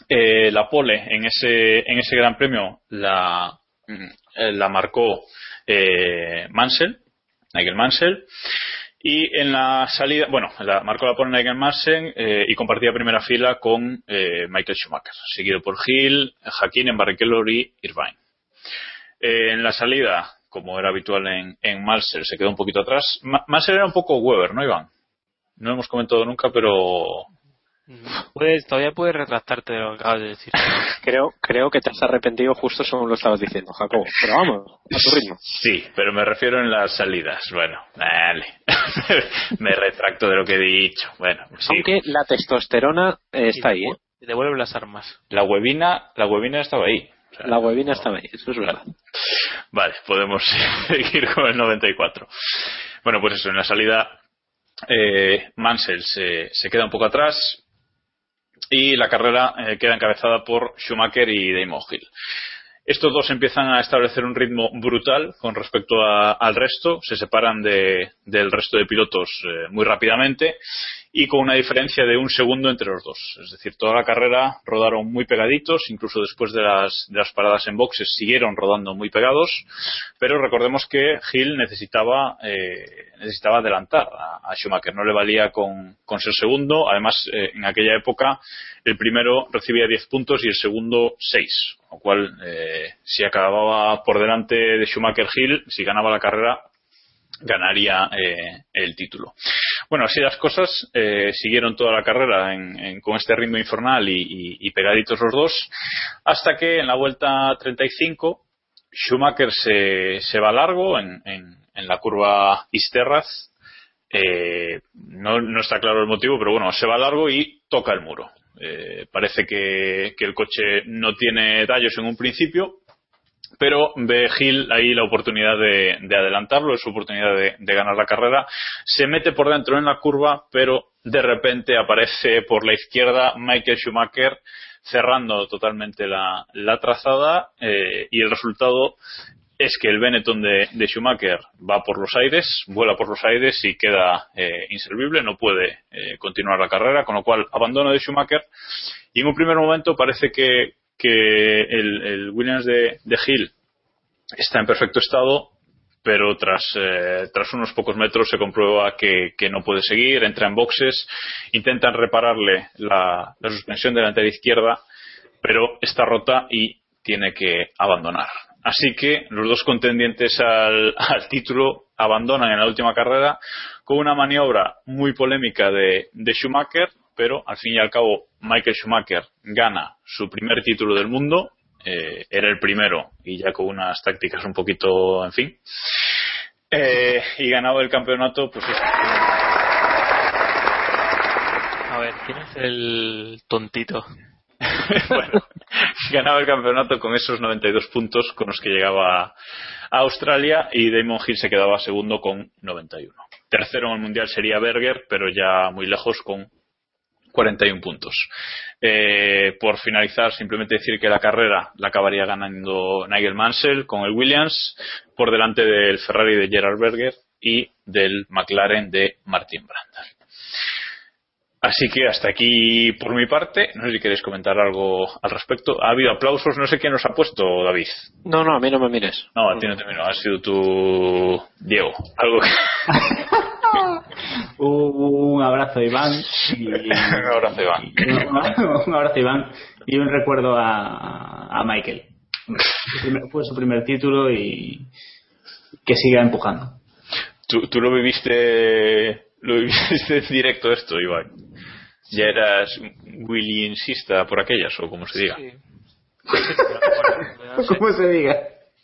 Speaker 1: Eh, la pole en ese, en ese gran premio la, eh, la marcó eh, Mansell, Nigel Mansell. Y en la salida, bueno, la marcó la pole Nigel Mansell eh, y compartía primera fila con eh, Michael Schumacher, seguido por Hill, Hakkinen, Barrichello y Irvine. En la salida, como era habitual en, en Mansell, se quedó un poquito atrás. Ma- Mansell era un poco Weber, ¿no, Iván? No hemos comentado nunca, pero
Speaker 7: Puedes, todavía puedes retractarte de lo que acabas de decir. [laughs]
Speaker 6: Creo, creo que te has arrepentido justo según lo estabas diciendo, Jacobo. Pero vamos, a tu ritmo.
Speaker 1: Sí, pero me refiero en las salidas. Bueno, dale. [laughs] me retracto de lo que he dicho. Bueno, sí.
Speaker 6: Aunque la testosterona eh, está ahí, ¿eh?
Speaker 7: Devuelve las armas.
Speaker 1: La huevina, la huevina estaba ahí. O sea,
Speaker 6: La huevina estaba ahí, eso es verdad.
Speaker 1: Vale, podemos [laughs] seguir con el 94. Bueno, pues eso, en la salida eh, Mansell se, se queda un poco atrás y la carrera eh, queda encabezada por Schumacher y Damon Hill. Estos dos empiezan a establecer un ritmo brutal con respecto a- al resto, se separan de- del resto de pilotos eh, muy rápidamente y con una diferencia de un segundo entre los dos. Es decir, toda la carrera rodaron muy pegaditos, incluso después de las, paradas en boxes siguieron rodando muy pegados, pero recordemos que Hill necesitaba, eh, necesitaba adelantar a, Schumacher, no le valía con, ser segundo, además eh, en aquella época el primero recibía 10 puntos y el segundo 6, con lo cual eh, si acababa por delante de Schumacher Hill, si ganaba la carrera, ganaría eh, el título. Bueno, así las cosas, eh, siguieron toda la carrera en- con este ritmo infernal y, pegaditos los dos, hasta que en la vuelta 35 Schumacher se, se va largo en, en- la curva Isterraz. No, no está claro el motivo, pero bueno, se va largo y toca el muro. Eh, parece que, el coche no tiene tallos en un principio, pero ve Gil ahí la oportunidad de, de adelantarlo, es su oportunidad de, ganar la carrera. Se mete por dentro en la curva, pero de repente aparece por la izquierda Michael Schumacher cerrando totalmente la, la trazada eh, y el resultado es que el Benetton de, Schumacher va por los aires, vuela por los aires y queda eh, inservible, no puede eh, continuar la carrera, con lo cual abandono de Schumacher y en un primer momento parece que, el, Williams de, de Hill está en perfecto estado, pero tras, eh, unos pocos metros se comprueba que, que no puede seguir, entra en boxes, intentan repararle la, la suspensión delantera izquierda, pero está rota y tiene que abandonar. Así que los dos contendientes al, [laughs] al título abandonan en la última carrera con una maniobra muy polémica de, de Schumacher, pero al fin y al cabo Michael Schumacher gana su primer título del mundo, eh, era el primero y ya con unas tácticas un poquito, en fin, eh, y ganaba el campeonato, pues.
Speaker 7: A ver, ¿quién es el tontito? [laughs]
Speaker 1: bueno, ganaba el campeonato con esos 92 puntos con los que llegaba a Australia y Damon Hill se quedaba segundo con 91. Tercero en el mundial sería Berger, pero ya muy lejos con 41 puntos. Eh, por finalizar, simplemente decir que la carrera la acabaría ganando Nigel Mansell con el Williams por delante del Ferrari de Gerard Berger y del McLaren de Martin Brundle. Así que hasta aquí por mi parte. No sé si queréis comentar algo al respecto. Ha habido aplausos. No sé quién nos ha puesto, David.
Speaker 6: No, no, a mí no me mires.
Speaker 1: No, a ti no te miro. Ha sido tú, Diego. Algo que... [laughs]
Speaker 8: Un abrazo, Iván. Y, [laughs]
Speaker 1: Un abrazo, Iván. [laughs]
Speaker 8: un abrazo, Iván. Y un recuerdo a, a Michael. Fue su primer título y que siga empujando.
Speaker 1: ¿Tú, tú lo viviste lo viviste en [laughs] directo esto, Iván. ¿Ya eras Williamsista por aquellas o como se diga?
Speaker 7: Sí. [laughs]
Speaker 8: ¿Cómo se diga?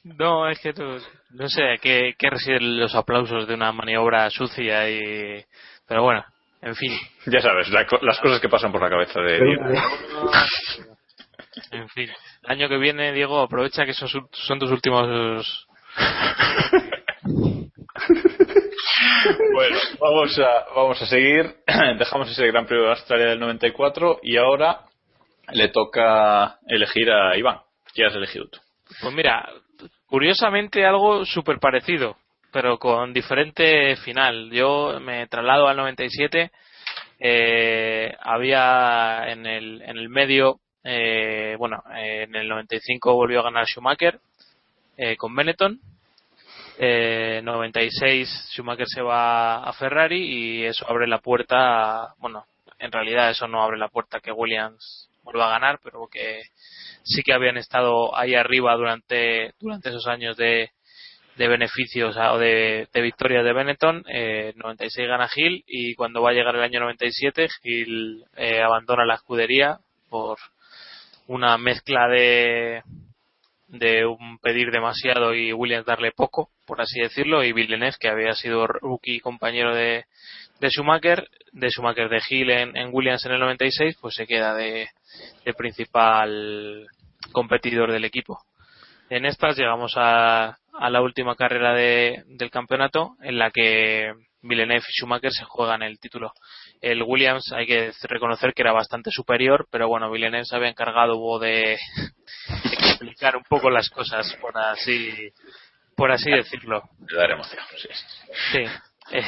Speaker 7: No, es que tú- no sé qué, qué residen los aplausos de una maniobra sucia y. Pero bueno, en fin.
Speaker 1: Ya sabes, la co- las cosas que pasan por la cabeza de Diego. [laughs]
Speaker 7: En fin. El año que viene, Diego, aprovecha que son, son tus últimos.
Speaker 1: Bueno, vamos a, vamos a seguir. [clears throat] Dejamos ese Gran Premio de Australia del 94 y ahora le toca elegir a Iván. ¿Qué has elegido tú?
Speaker 7: Pues mira, curiosamente algo súper parecido, pero con diferente final. Yo me traslado al 97. eh, había en el, en el medio, eh, bueno, en el 95 volvió a ganar Schumacher eh, con Benetton. Eh, 96 Schumacher se va a Ferrari y eso abre la puerta, bueno, en realidad eso no abre la puerta que Williams vuelva a ganar, pero que sí que habían estado ahí arriba durante, durante esos años de, de beneficios o de, de victorias de Benetton, eh, 96 gana Gil y cuando va a llegar el año 97 Gil eh, abandona la escudería por una mezcla de de un pedir demasiado y Williams darle poco, por así decirlo, y Villeneuve, que había sido rookie compañero de, de Schumacher, de Schumacher de Gil en, en Williams en el 96, pues se queda de, de principal competidor del equipo. En estas llegamos a, a la última carrera de, del campeonato en la que Villeneuve y Schumacher se juegan el título. El Williams hay que reconocer que era bastante superior, pero bueno, Villeneuve se había encargado hubo de, [laughs] de explicar un poco las cosas, por así, por así decirlo.
Speaker 1: De dar emoción, sí.
Speaker 7: Sí. [laughs] Eh,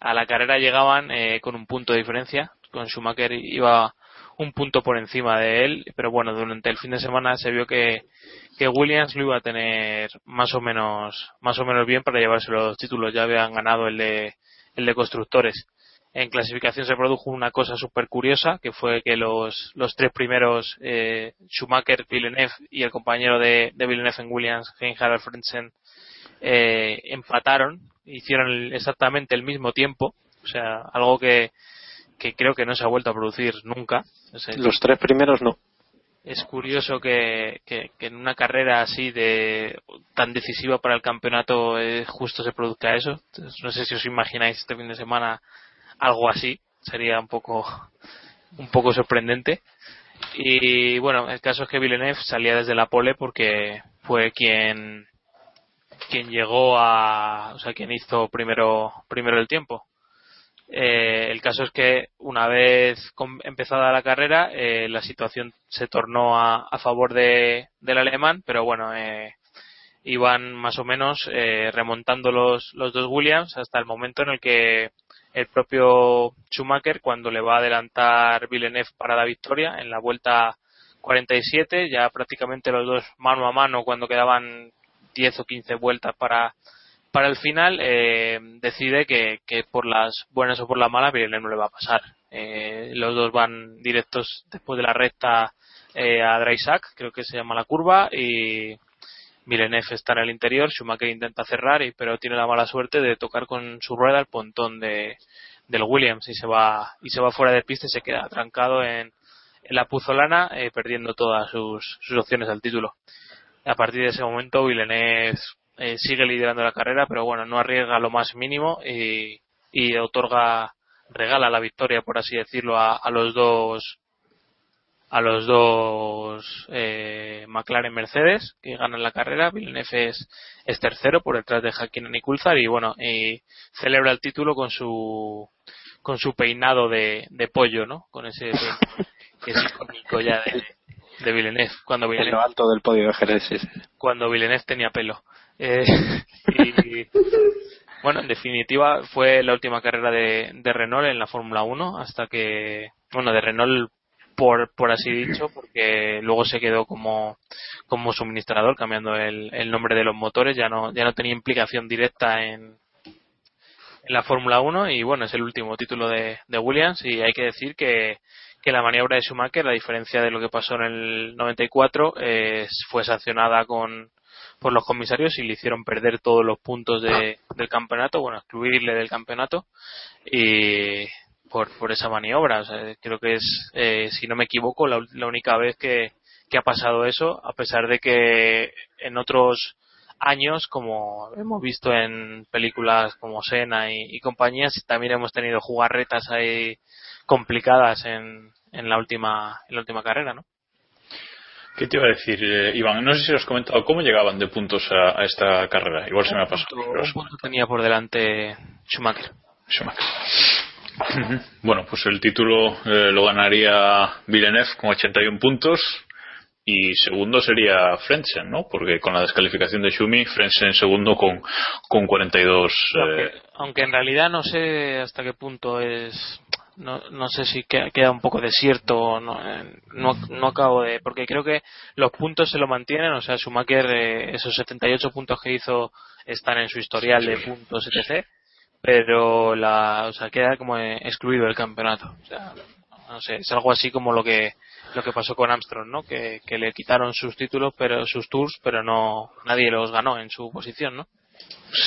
Speaker 7: a la carrera llegaban eh, con un punto de diferencia. Con Schumacher iba un punto por encima de él, pero bueno, durante el fin de semana se vio que, que Williams lo iba a tener más o menos más o menos bien para llevarse los títulos. Ya habían ganado el de el de constructores. En clasificación se produjo una cosa súper curiosa, que fue que los, los tres primeros, eh, Schumacher, Villeneuve y el compañero de, de Villeneuve en Williams, Hein-Harald Frentzen, eh, empataron, hicieron el- exactamente el mismo tiempo, o sea, algo que, que creo que no se ha vuelto a producir nunca.
Speaker 6: Los tres primeros no.
Speaker 7: es curioso que, que- que en una carrera así de tan decisiva para el campeonato eh, justo se produzca eso. Entonces, no sé si os imagináis este fin de semana algo así. Sería un poco un poco sorprendente. Y bueno, el caso es que Villeneuve salía desde la pole porque fue quien quien llegó a, o sea, quien hizo primero primero el tiempo. Eh, el caso es que una vez empezada la carrera, eh, la situación se tornó a, a favor de, del alemán, pero bueno, eh, iban más o menos eh, remontando los, los dos Williams hasta el momento en el que el propio Schumacher, cuando le va a adelantar Villeneuve para la victoria en la vuelta 47, ya prácticamente los dos mano a mano cuando quedaban 10 o 15 vueltas para para el final eh, decide que, que por las buenas o por las malas Villeneuve no le va a pasar. Eh, los dos van directos después de la recta eh, a Dreisack, creo que se llama la curva, y Villeneuve está en el interior, Schumacher intenta cerrar, y, pero tiene la mala suerte de tocar con su rueda el pontón de, del Williams y se va y se va fuera de pista y se queda trancado en, en la puzolana, eh, perdiendo todas sus, sus opciones al título. A partir de ese momento, Villeneuve eh, sigue liderando la carrera, pero bueno, no arriesga lo más mínimo y, y otorga, regala la victoria, por así decirlo, a, a los dos a los dos eh, McLaren Mercedes que ganan la carrera. Villeneuve es, es tercero por detrás de Hakkinen y Coulthard y bueno, y celebra el título con su con su peinado de, de pollo, ¿no? Con ese que es icónico ya de, de Villeneuve cuando
Speaker 6: En lo alto del podio de Jerez. sí, sí.
Speaker 7: cuando Villeneuve tenía pelo. Eh, [laughs] y bueno, en definitiva fue la última carrera de, Renault en la Fórmula 1 hasta que, bueno, de Renault por, por así dicho, porque luego se quedó como, como suministrador cambiando el, el nombre de los motores, ya no, ya no tenía implicación directa en, la Fórmula 1 y bueno, es el último título de, de Williams y hay que decir que, que la maniobra de Schumacher, a diferencia de lo que pasó en el 94, eh, fue sancionada con por los comisarios y le hicieron perder todos los puntos de, del campeonato, bueno, excluirle del campeonato y por, por esa maniobra. O sea, creo que es, eh, si no me equivoco, la, la única vez que, que ha pasado eso, a pesar de que en otros años, como hemos visto en películas como Sena y, y compañías, también hemos tenido jugarretas ahí complicadas en, en la última en la última carrera, ¿no?
Speaker 1: ¿Qué te iba a decir, eh, Iván? No sé si os he comentado cómo llegaban de puntos a, a esta carrera. Igual se me ha pasado.
Speaker 7: Un
Speaker 1: pero os-
Speaker 7: punto tenía por delante Schumacher.
Speaker 1: Schumacher. [laughs] Bueno, pues el título eh, lo ganaría Villeneuve con 81 puntos y segundo sería Frentzen, ¿no? Porque con la descalificación de Schumi, Frentzen segundo con, con 42. eh,
Speaker 7: Aunque, aunque en realidad no sé hasta qué punto es no, no sé si que- queda un poco desierto no, eh, no no acabo de porque creo que los puntos se lo mantienen o sea Schumacher eh, esos 78 puntos que hizo están en su historial de puntos etc pero la o sea queda como eh, excluido del campeonato o sea no sé es algo así como lo que lo que pasó con Armstrong, ¿no? Que, que le quitaron sus títulos, pero sus tours, pero no nadie los ganó en su posición, ¿no?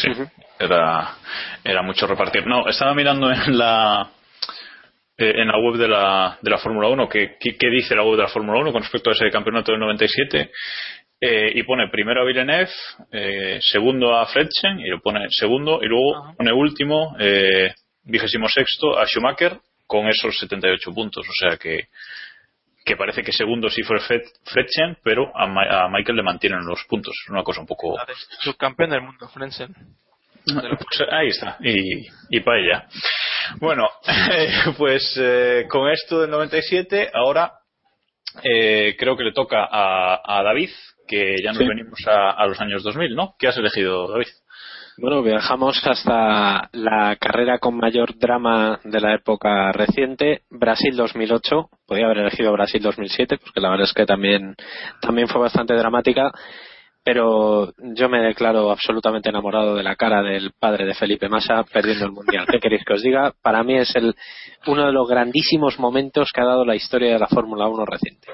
Speaker 1: Sí, era, era mucho repartir. No, estaba mirando en la en la web de la, de la Fórmula 1 qué, qué dice la web de la Fórmula 1 con respecto a ese campeonato del 97 eh, y pone primero a Villeneuve, eh, segundo a Fletchen y lo pone segundo y luego pone último, eh, vigésimo sexto a Schumacher con esos 78 puntos. O sea que, que parece que segundo sí fue Fletchen, pero a, Ma- a Michael le mantienen los puntos. Una cosa un poco.
Speaker 7: Subcampeón del mundo, Frenzen.
Speaker 1: Pues ahí está, y, y para ella. Bueno, [laughs] pues eh, con esto del 97, ahora eh, creo que le toca a, a David, que ya nos
Speaker 6: Sí.
Speaker 1: venimos a, a los años 2000, ¿no? ¿Qué has elegido, David?
Speaker 6: Bueno, viajamos hasta la carrera con mayor drama de la época reciente, Brasil 2008. Podía haber elegido Brasil 2007, porque la verdad es que también, también fue bastante dramática. Pero yo me declaro absolutamente enamorado de la cara del padre de Felipe Massa perdiendo el mundial. ¿Qué queréis que os diga? Para mí es el, uno de los grandísimos momentos que ha dado la historia de la Fórmula 1 reciente.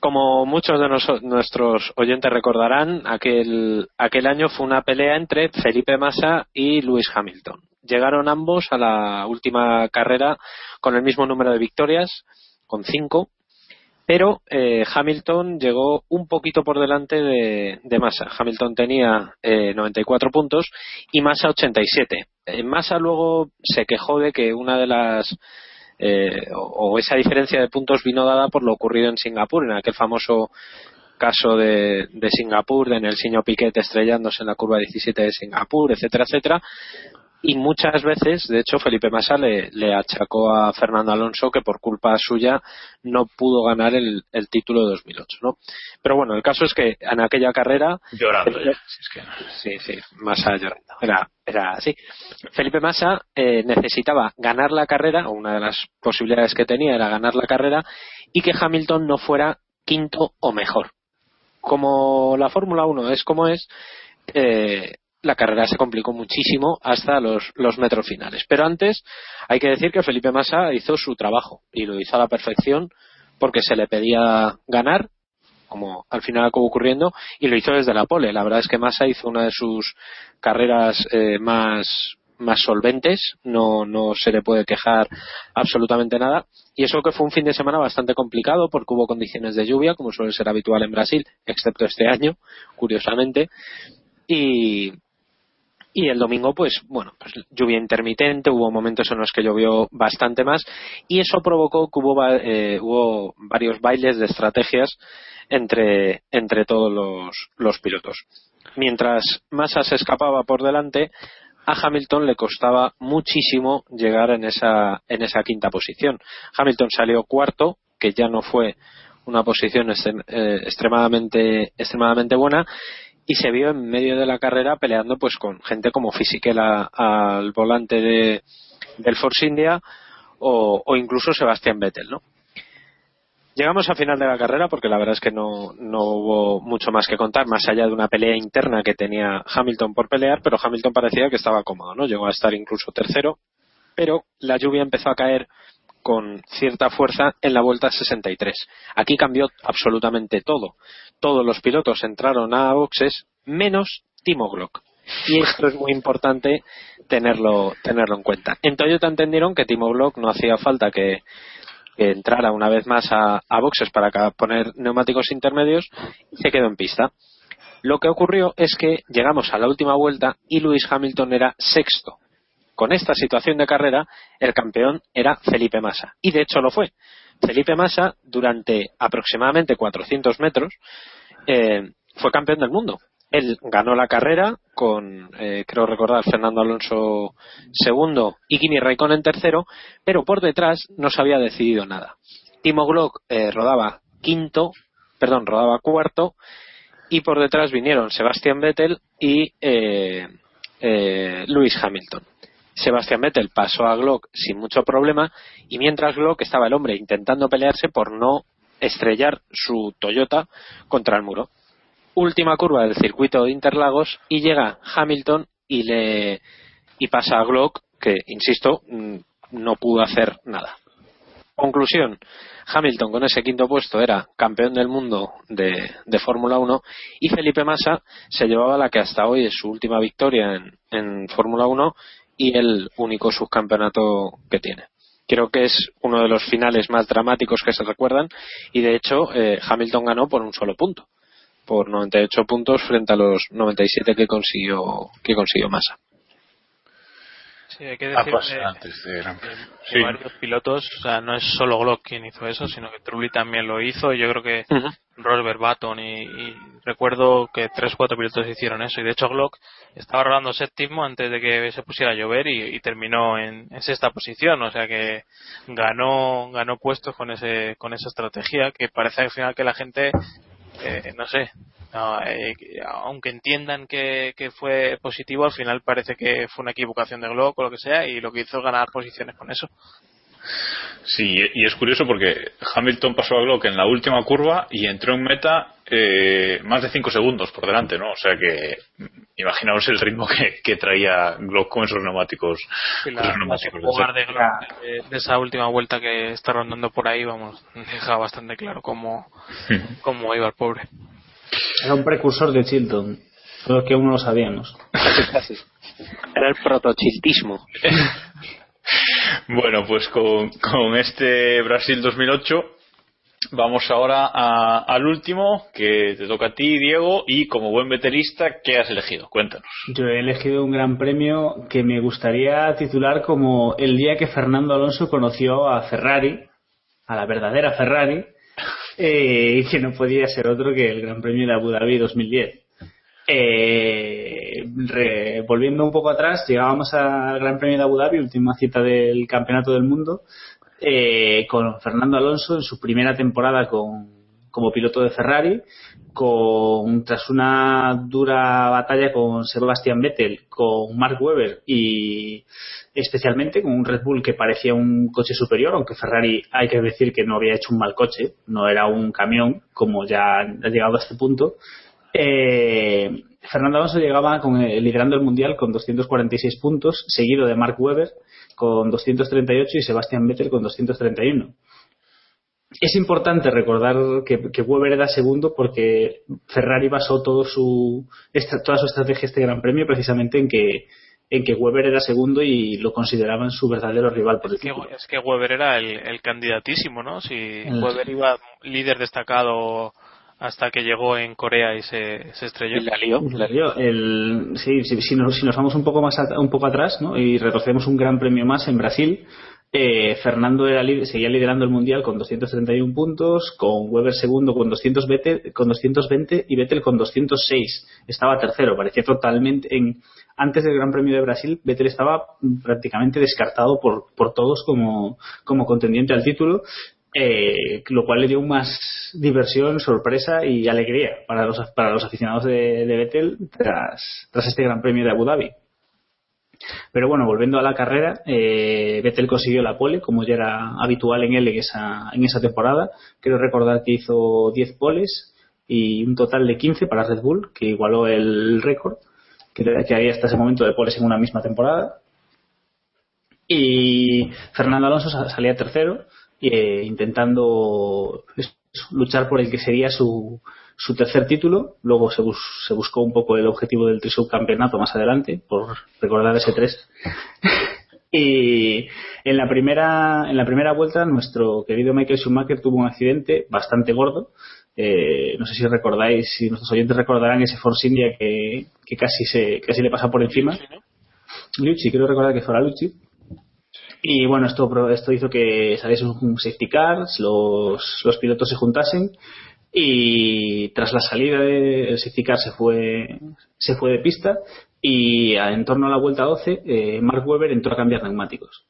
Speaker 6: Como muchos de nos- nuestros oyentes recordarán, aquel, aquel año fue una pelea entre Felipe Massa y Lewis Hamilton. Llegaron ambos a la última carrera con el mismo número de victorias, con cinco, pero eh, Hamilton llegó un poquito por delante de, de Massa. Hamilton tenía eh, 94 puntos y Massa 87. Eh, Massa luego se quejó de que una de las eh, o, o esa diferencia de puntos vino dada por lo ocurrido en Singapur, en aquel famoso caso de, de Singapur, de Nelsinho Piquet estrellándose en la curva 17 de Singapur, etcétera, etcétera. Y muchas veces, de hecho, Felipe Massa le, le achacó a Fernando Alonso que por culpa suya no pudo ganar el, el título de 2008, ¿no? Pero bueno, el caso es que en aquella carrera
Speaker 1: Llorando
Speaker 6: Felipe-
Speaker 1: ya, si es que-
Speaker 6: Sí, sí, Massa llorando. Era, era así. Felipe Massa eh, necesitaba ganar la carrera, o una de las posibilidades que tenía era ganar la carrera, y que Hamilton no fuera quinto o mejor. Como la Fórmula 1 es como es, eh, la carrera se complicó muchísimo hasta los, los metros finales. Pero antes hay que decir que Felipe Massa hizo su trabajo y lo hizo a la perfección porque se le pedía ganar como al final acabó ocurriendo, y lo hizo desde la pole. La verdad es que Massa hizo una de sus carreras eh, más, más solventes, no, no se le puede quejar absolutamente nada. Y eso que fue un fin de semana bastante complicado porque hubo condiciones de lluvia, como suele ser habitual en Brasil, excepto este año, curiosamente. Y, y el domingo, pues bueno, pues lluvia intermitente, hubo momentos en los que llovió bastante más y eso provocó que hubo, eh, hubo varios bailes de estrategias entre, entre todos los, los pilotos. Mientras Massa se escapaba por delante, a Hamilton le costaba muchísimo llegar en esa, en esa quinta posición. Hamilton salió cuarto, que ya no fue una posición eh, extremadamente, extremadamente buena, y se vio en medio de la carrera peleando pues con gente como Fisichella al volante de, del Force India o, o incluso Sebastián Vettel, ¿no? Llegamos al final de la carrera porque la verdad es que no, no hubo mucho más que contar, más allá de una pelea interna que tenía Hamilton por pelear, pero Hamilton parecía que estaba cómodo, ¿no? Llegó a estar incluso tercero, pero la lluvia empezó a caer con cierta fuerza en la vuelta 63. Aquí cambió absolutamente todo. Todos los pilotos entraron a boxes, menos Timo Glock. Y esto es muy importante tenerlo, tenerlo en cuenta. En Toyota entendieron que Timo Glock no hacía falta que, entrara una vez más a, a boxes para poner neumáticos intermedios y se quedó en pista. Lo que ocurrió es que llegamos a la última vuelta y Lewis Hamilton era sexto. Con esta situación de carrera, el campeón era Felipe Massa. Y de hecho lo fue. Felipe Massa, durante aproximadamente 400 metros, eh, fue campeón del mundo. Él ganó la carrera con, eh, creo recordar, Fernando Alonso segundo y Kimi Raikkonen tercero, pero por detrás no se había decidido nada. Timo Glock eh, rodaba quinto, perdón, rodaba cuarto, y por detrás vinieron Sebastian Vettel y Lewis Hamilton. Sebastian Vettel pasó a Glock sin mucho problema y mientras Glock estaba el hombre intentando pelearse por no estrellar su Toyota contra el muro. Última curva del circuito de Interlagos y llega Hamilton y le y pasa a Glock que insisto mm, no pudo hacer nada. Conclusión, Hamilton con ese quinto puesto era campeón del mundo de, de Fórmula 1 y Felipe Massa se llevaba la que hasta hoy es su última victoria en, en Fórmula 1 y el único subcampeonato que tiene. Creo que es uno de los finales más dramáticos que se recuerdan y de hecho eh, Hamilton ganó por un solo punto, por 98 puntos frente a los 97 que consiguió que consiguió Massa.
Speaker 7: Sí, hay que decir
Speaker 1: Apasionante
Speaker 7: que-
Speaker 1: este Gran
Speaker 7: que-
Speaker 1: Premio.
Speaker 7: que varios pilotos, o sea, no es solo Glock quien hizo eso, sino que Trulli también lo hizo. y Yo creo que
Speaker 6: Ujú.
Speaker 7: Rosberg, Baton y, y recuerdo que tres o cuatro pilotos hicieron eso. Y de hecho Glock estaba rodando séptimo antes de que se pusiera a llover y, y terminó en, en sexta posición. O sea que ganó ganó puestos con ese con esa estrategia que parece al final que la gente, eh, no sé, no, eh, que- aunque entiendan que, que fue positivo, al final parece que fue una equivocación de Glock o lo que sea y lo que hizo es ganar posiciones con eso.
Speaker 1: Sí, y es curioso porque Hamilton pasó a Glock en la última curva y entró en meta eh, más de 5 segundos por delante, ¿no? O sea que imaginaos el ritmo que, que traía Glock con esos neumáticos.
Speaker 7: Y
Speaker 1: con
Speaker 7: la,
Speaker 1: esos
Speaker 7: la
Speaker 1: neumáticos de
Speaker 7: jugar de,
Speaker 1: serie.
Speaker 7: Glock, de, de esa última vuelta que está rondando por ahí, vamos, deja bastante claro cómo, cómo iba el pobre.
Speaker 8: Era un precursor de Chilton. Solo que aún no lo sabíamos. [laughs]
Speaker 6: Era el protochistismo. [laughs]
Speaker 1: Bueno, pues con, con este Brasil 2008 vamos ahora a- al último que te toca a ti, Diego, y como buen veterista, ¿qué has elegido? Cuéntanos.
Speaker 8: Yo he elegido un gran premio que me gustaría titular como el día que Fernando Alonso conoció a Ferrari, a la verdadera Ferrari, [laughs] eh, y que no podía ser otro que el Gran Premio de Abu Dhabi 2010. Eh, re- volviendo un poco atrás, llegábamos al Gran Premio de Abu Dhabi, última cita del Campeonato del Mundo, eh, con Fernando Alonso en su primera temporada con, como piloto de Ferrari, con, tras una dura batalla con Sebastian Vettel, con Mark Webber y especialmente con un Red Bull que parecía un coche superior, aunque Ferrari hay que decir que no había hecho un mal coche, no era un camión, como ya ha llegado a este punto. Eh, Fernando Alonso llegaba con, eh, liderando el mundial con 246 puntos, seguido de Mark Webber con 238 y Sebastian Vettel con 231. Es importante recordar que, que Webber era segundo porque Ferrari basó todo su, esta- toda su estrategia este Gran Premio precisamente en que, en que Webber era segundo y lo consideraban su verdadero rival por el
Speaker 7: Es que,
Speaker 8: título.
Speaker 7: es que Weber era el, el candidatísimo, ¿no? Si
Speaker 8: El-
Speaker 7: Weber iba líder destacado hasta que llegó en Corea y se, se estrelló.
Speaker 6: Y la lió.
Speaker 8: La lió. El, sí, sí, si, nos, si nos vamos un poco más at- un poco atrás ¿no? y retrocedemos un gran premio más en Brasil, eh, Fernando era seguía liderando el mundial con 231 puntos, con Weber segundo con 220, con 220 y Vettel con 206. Estaba tercero, parecía totalmente en antes del Gran Premio de Brasil, Vettel estaba prácticamente descartado por, por todos como, como contendiente al título eh, lo cual le dio más diversión, sorpresa y alegría para los, para los aficionados de, de Vettel tras, tras este Gran Premio de Abu Dhabi. Pero bueno, volviendo a la carrera, eh, Vettel consiguió la pole, como ya era habitual en él en esa, en esa temporada. Quiero recordar que hizo 10 poles y un total de 15 para Red Bull, que igualó el récord que, había hasta ese momento de poles en una misma temporada. Y Fernando Alonso sa- salía tercero, eh, intentando es- luchar por el que sería su, su tercer título. Luego se, bus- se buscó un poco el objetivo del subcampeonato más adelante, por recordar ese tres. [laughs] y en la primera en la primera vuelta nuestro querido Michael Schumacher tuvo un accidente bastante gordo. Eh, no sé si recordáis, si nuestros oyentes recordarán ese Force India que, que casi se casi le pasa por encima. Lucci, quiero recordar que fuera Lucci. Y bueno, esto, esto hizo que saliese un safety car, los, los pilotos se juntasen y tras la salida del safety car se fue, se fue de pista y en torno a la vuelta 12 eh, Mark Webber entró a cambiar neumáticos.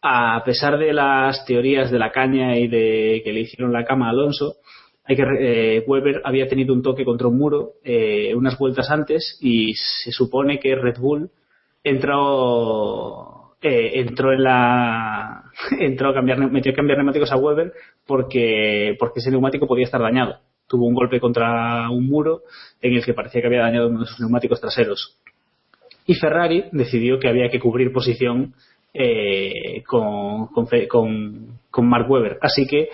Speaker 8: A pesar de las teorías de la caña y de que le hicieron la cama a Alonso, hay que eh, Webber había tenido un toque contra un muro eh, unas vueltas antes y se supone que Red Bull entró eh, entró en la [laughs] entró a cambiar metió a cambiar neumáticos a Weber porque porque ese neumático podía estar dañado tuvo un golpe contra un muro en el que parecía que había dañado uno de sus neumáticos traseros y Ferrari decidió que había que cubrir posición eh, con, con, con, con Mark Webber. Así que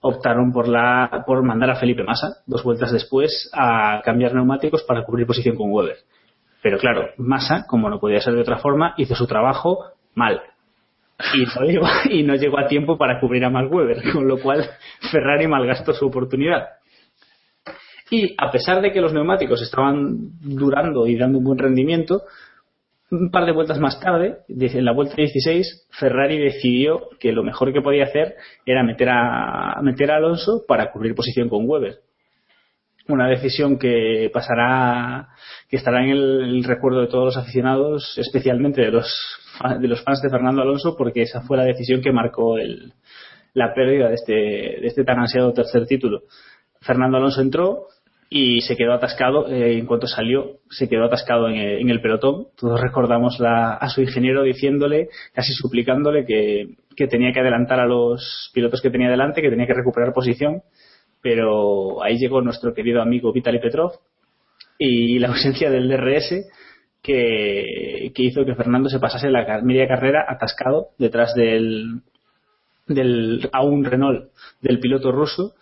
Speaker 8: optaron por, la, por mandar a Felipe Massa, dos vueltas después, a cambiar neumáticos para cubrir posición con Weber. Pero claro, Massa, como no podía ser de otra forma, hizo su trabajo mal. Y no, llegó, [laughs] y no llegó a tiempo para cubrir a Mark Webber, con lo cual Ferrari malgastó su oportunidad. Y a pesar de que los neumáticos estaban durando y dando un buen rendimiento, un par de vueltas más tarde, en la vuelta 16, Ferrari decidió que lo mejor que podía hacer era meter a, meter a Alonso para cubrir posición con Weber. Una decisión que pasará, que estará en el, recuerdo de todos los aficionados, especialmente de los, de los fans de Fernando Alonso, porque esa fue la decisión que marcó el, la pérdida de este, de este tan ansiado tercer título. Fernando Alonso entró, y se quedó atascado, eh, en cuanto salió, se quedó atascado en, el pelotón. Todos recordamos a su ingeniero diciéndole, casi suplicándole que, tenía que adelantar a los pilotos que tenía delante, que tenía que recuperar posición, pero ahí llegó nuestro querido amigo Vitaly Petrov y la ausencia del DRS que, hizo que Fernando se pasase la media carrera atascado detrás del, del a un Renault del piloto ruso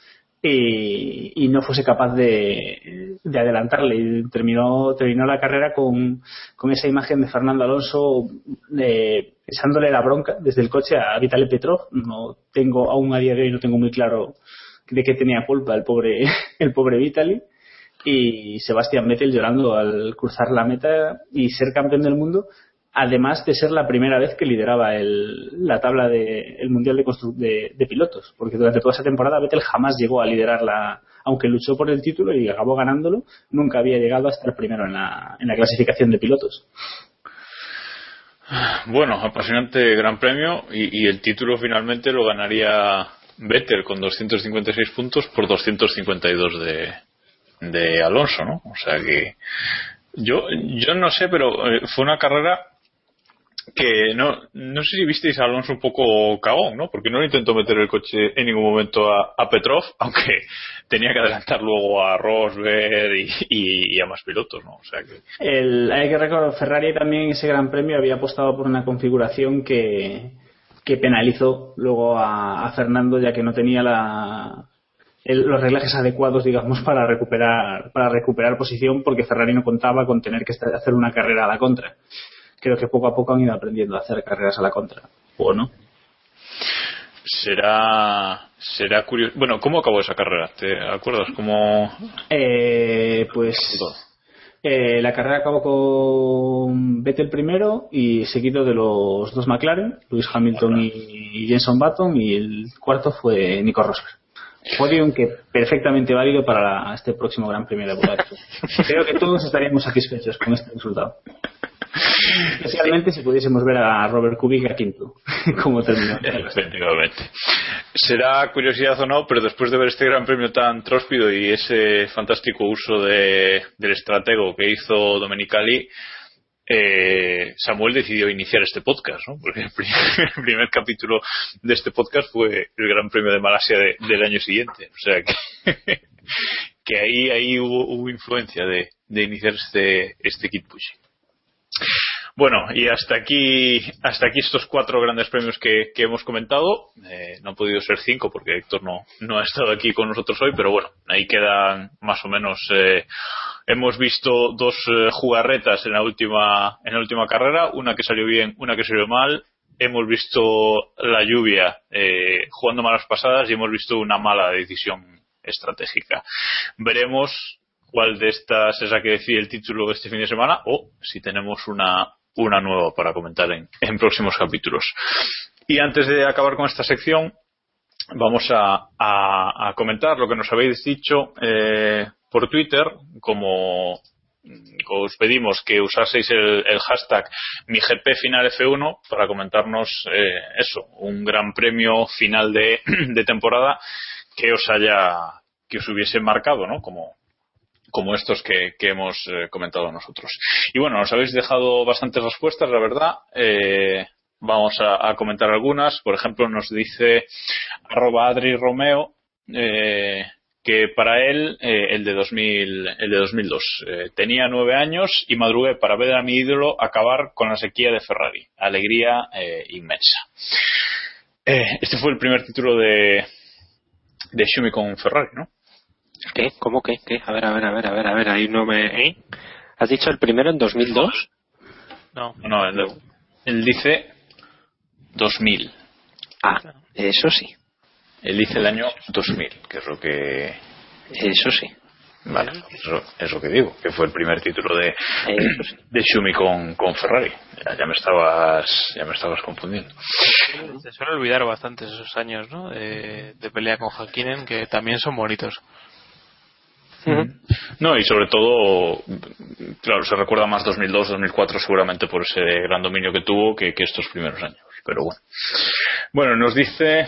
Speaker 8: y, no fuese capaz de, adelantarle. Y terminó, terminó la carrera con, esa imagen de Fernando Alonso de, pesándole la bronca desde el coche a Vitaly Petrov. No tengo, aún a día de hoy no tengo muy claro de qué tenía culpa el pobre, [laughs] el pobre Vitaly. Y Sebastián Vettel llorando al cruzar la meta y ser campeón del mundo además de ser la primera vez que lideraba la tabla del Mundial de, de, Pilotos, porque durante toda esa temporada Vettel jamás llegó a liderarla, aunque luchó por el título y acabó ganándolo, nunca había llegado a estar primero en la, en la clasificación de pilotos.
Speaker 1: Bueno, apasionante gran premio y el título finalmente lo ganaría Vettel con 256 puntos por 252 de, de Alonso, ¿no? O sea que yo, yo no sé, pero eh, fue una carrera que no, no sé si visteis a Alonso un poco cagón, ¿no? Porque no intentó meter el coche en ningún momento a, Petrov, [laughs] aunque tenía que adelantar luego a Rosberg y, a más pilotos, ¿no? O sea que...
Speaker 8: El, hay que recordar, Ferrari también en ese Gran Premio había apostado por una configuración que, que penalizó luego a, Fernando ya que no tenía la, los reglajes adecuados, digamos, para recuperar, para recuperar posición porque Ferrari no contaba con tener que hacer una carrera a la contra creo que poco a poco han ido aprendiendo a hacer carreras a la contra, ¿o no?
Speaker 1: Será, será curioso. Bueno, ¿cómo acabó esa carrera? ¿Te acuerdas? ¿Cómo...
Speaker 8: Eh, pues eh, la carrera acabó con Vettel primero y seguido de los dos McLaren, Lewis Hamilton y Jenson Button, y el cuarto fue Nico Rosberg. Podium que perfectamente válido para este próximo Gran Premio de Budapest. [laughs] Creo que todos estaríamos satisfechos con este resultado. Especialmente si pudiésemos ver a Robert Kubica quinto, [laughs] como terminó.
Speaker 1: Efectivamente. Será curiosidad o no, pero después de ver este gran premio tan tróspido y ese fantástico uso de, del estratego que hizo Domenicali, eh, Samuel decidió iniciar este podcast, ¿no? Porque el [laughs] primer, capítulo de este podcast fue el Gran Premio de Malasia del año siguiente. O sea que, [laughs] ahí, ahí hubo, influencia de, de iniciar este, este kit pushing. Bueno, y hasta aquí, hasta aquí estos cuatro grandes premios que, hemos comentado. Eh, no han podido ser cinco porque Héctor no, ha estado aquí con nosotros hoy, pero bueno, ahí quedan más o menos. Eh, hemos visto dos eh, jugarretas en la última, en la última carrera, una que salió bien, una que salió mal. Hemos visto la lluvia jugando malas pasadas y hemos visto una mala decisión estratégica. Veremos cuál de estas es la que decide el título este fin de semana o si tenemos una, una nueva para comentar en, en próximos capítulos. Y antes de acabar con esta sección, vamos a, a, comentar lo que nos habéis dicho eh, por Twitter, como os pedimos que usaseis el, hashtag MiGPFinalF1 para comentarnos eh, eso, un gran premio final de, de temporada que os haya que os hubiese marcado, ¿no? Como, como estos que, hemos eh, comentado nosotros. Y bueno, nos habéis dejado bastantes respuestas, la verdad. Eh, vamos a, comentar algunas. Por ejemplo, nos dice arroba Adri Romeo eh, que para él el de 2000, el de 2002 eh, tenía nueve años y madrugué para ver a mi ídolo acabar con la sequía de Ferrari. Alegría inmensa. Este fue el primer título de de Schumi con Ferrari, ¿no?
Speaker 6: ¿Qué? ¿Cómo qué? ¿Qué? A ver, a ver, a ver, a ver, a ver, ahí no me... ¿eh? ¿Has dicho el primero en 2002?
Speaker 7: No.
Speaker 1: No, él, él dice 2000.
Speaker 6: Ah, eso sí,
Speaker 1: Él dice el año 2000, que es lo que
Speaker 6: eso sí.
Speaker 1: Vale, eso es lo que digo, que fue el primer título de,
Speaker 6: Eso sí.
Speaker 1: de Schumi con, con Ferrari. Ya, ya me estabas ya me estabas confundiendo.
Speaker 7: Se suele olvidar bastante esos años, ¿no? De, de pelea con Hakkinen, que también son bonitos.
Speaker 1: No, y sobre todo, claro, se recuerda más 2002, 2004 seguramente por ese gran dominio que tuvo que, estos primeros años. Pero bueno. Bueno, nos dice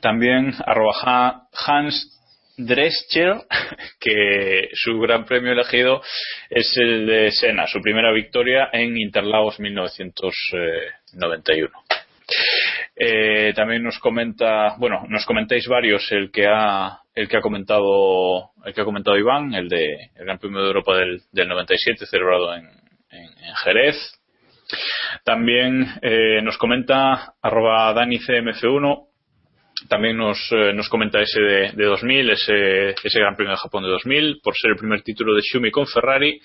Speaker 1: también arroba Ha- Hans Drescher [laughs] que su gran premio elegido es el de Senna, su primera victoria en Interlagos 1991. Eh, también nos comenta, bueno, nos comentáis varios el que ha el que ha comentado el que ha comentado Iván, el de el Gran Premio de Europa del, del 97 celebrado en, en- en Jerez. También eh, nos comenta arroba DaniCMF1 también nos, eh, nos comenta ese de, de 2000, ese, ese Gran Premio de Japón de 2000, por ser el primer título de Schumi con Ferrari,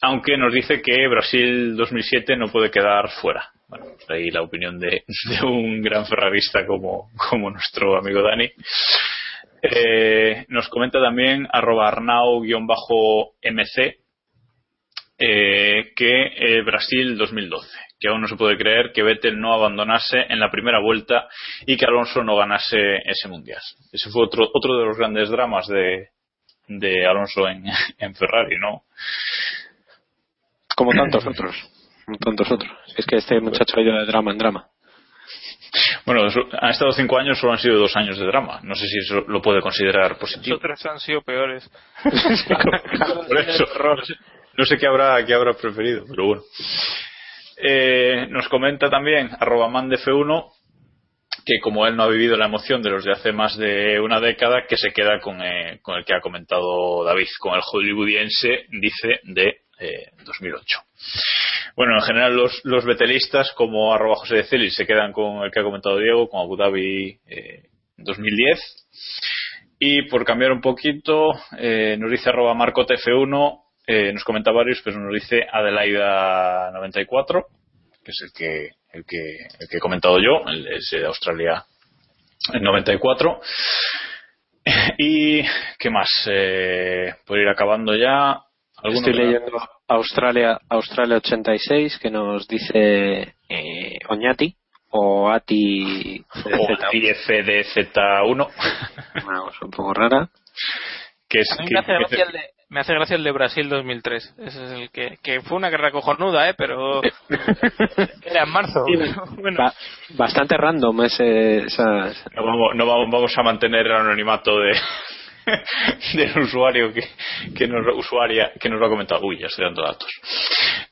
Speaker 1: aunque nos dice que Brasil 2007 no puede quedar fuera. Bueno, pues ahí la opinión de, un gran ferrarista como, nuestro amigo Dani. Eh, nos comenta también arroba arnau-mc eh, que eh, Brasil 2012, que aún no se puede creer que Vettel no abandonase en la primera vuelta y que Alonso no ganase ese mundial. Ese fue otro, otro de los grandes dramas de, de Alonso en Ferrari, ¿no?
Speaker 6: Como tantos otros. Como tantos otros. Es que este muchacho ha ido de drama en drama.
Speaker 1: Bueno, han estado cinco años, solo han sido dos años de drama. No sé si eso lo puede considerar
Speaker 7: Los
Speaker 1: positivo.
Speaker 7: otros han sido peores. [laughs]
Speaker 1: Por eso, no sé, no sé qué habrá, qué habrá preferido, pero bueno. Eh, nos comenta también arroba mandef1 que como él no ha vivido la emoción de los de hace más de una década, que se queda con, eh, con el que ha comentado David, con el hollywoodiense, dice, de eh, 2008. Bueno, en general los, betelistas como arroba José de Celis se quedan con el que ha comentado Diego, con Abu Dhabi eh, 2010. Y por cambiar un poquito, eh, nos dice arroba marcotf1, eh, nos comenta varios, pero nos dice Adelaida94, que es el que, el que, el que he comentado yo, el, de Australia en 94. Y, ¿qué más? Eh, por ir acabando ya. ¿Alguno
Speaker 6: Estoy
Speaker 1: que-
Speaker 6: leyendo Australia, Australia 86 que nos dice eh, Oñati o Ati
Speaker 1: o IFDZ1, [laughs]
Speaker 6: Una cosa un poco rara.
Speaker 1: que es
Speaker 7: A mí
Speaker 1: que-
Speaker 7: me hace,
Speaker 1: que-
Speaker 7: gracia el de, me hace gracia el de Brasil 2003. Ese es el que, que fue una guerra cojonuda, ¿eh? Pero [laughs] era en marzo. [laughs] bueno,
Speaker 6: Ba- bastante random ese, esa,
Speaker 1: no vamos, no vamos, vamos a mantener el anonimato de [laughs] del usuario que, que nos usuaria que nos lo ha comentado. Uy, ya estoy dando datos.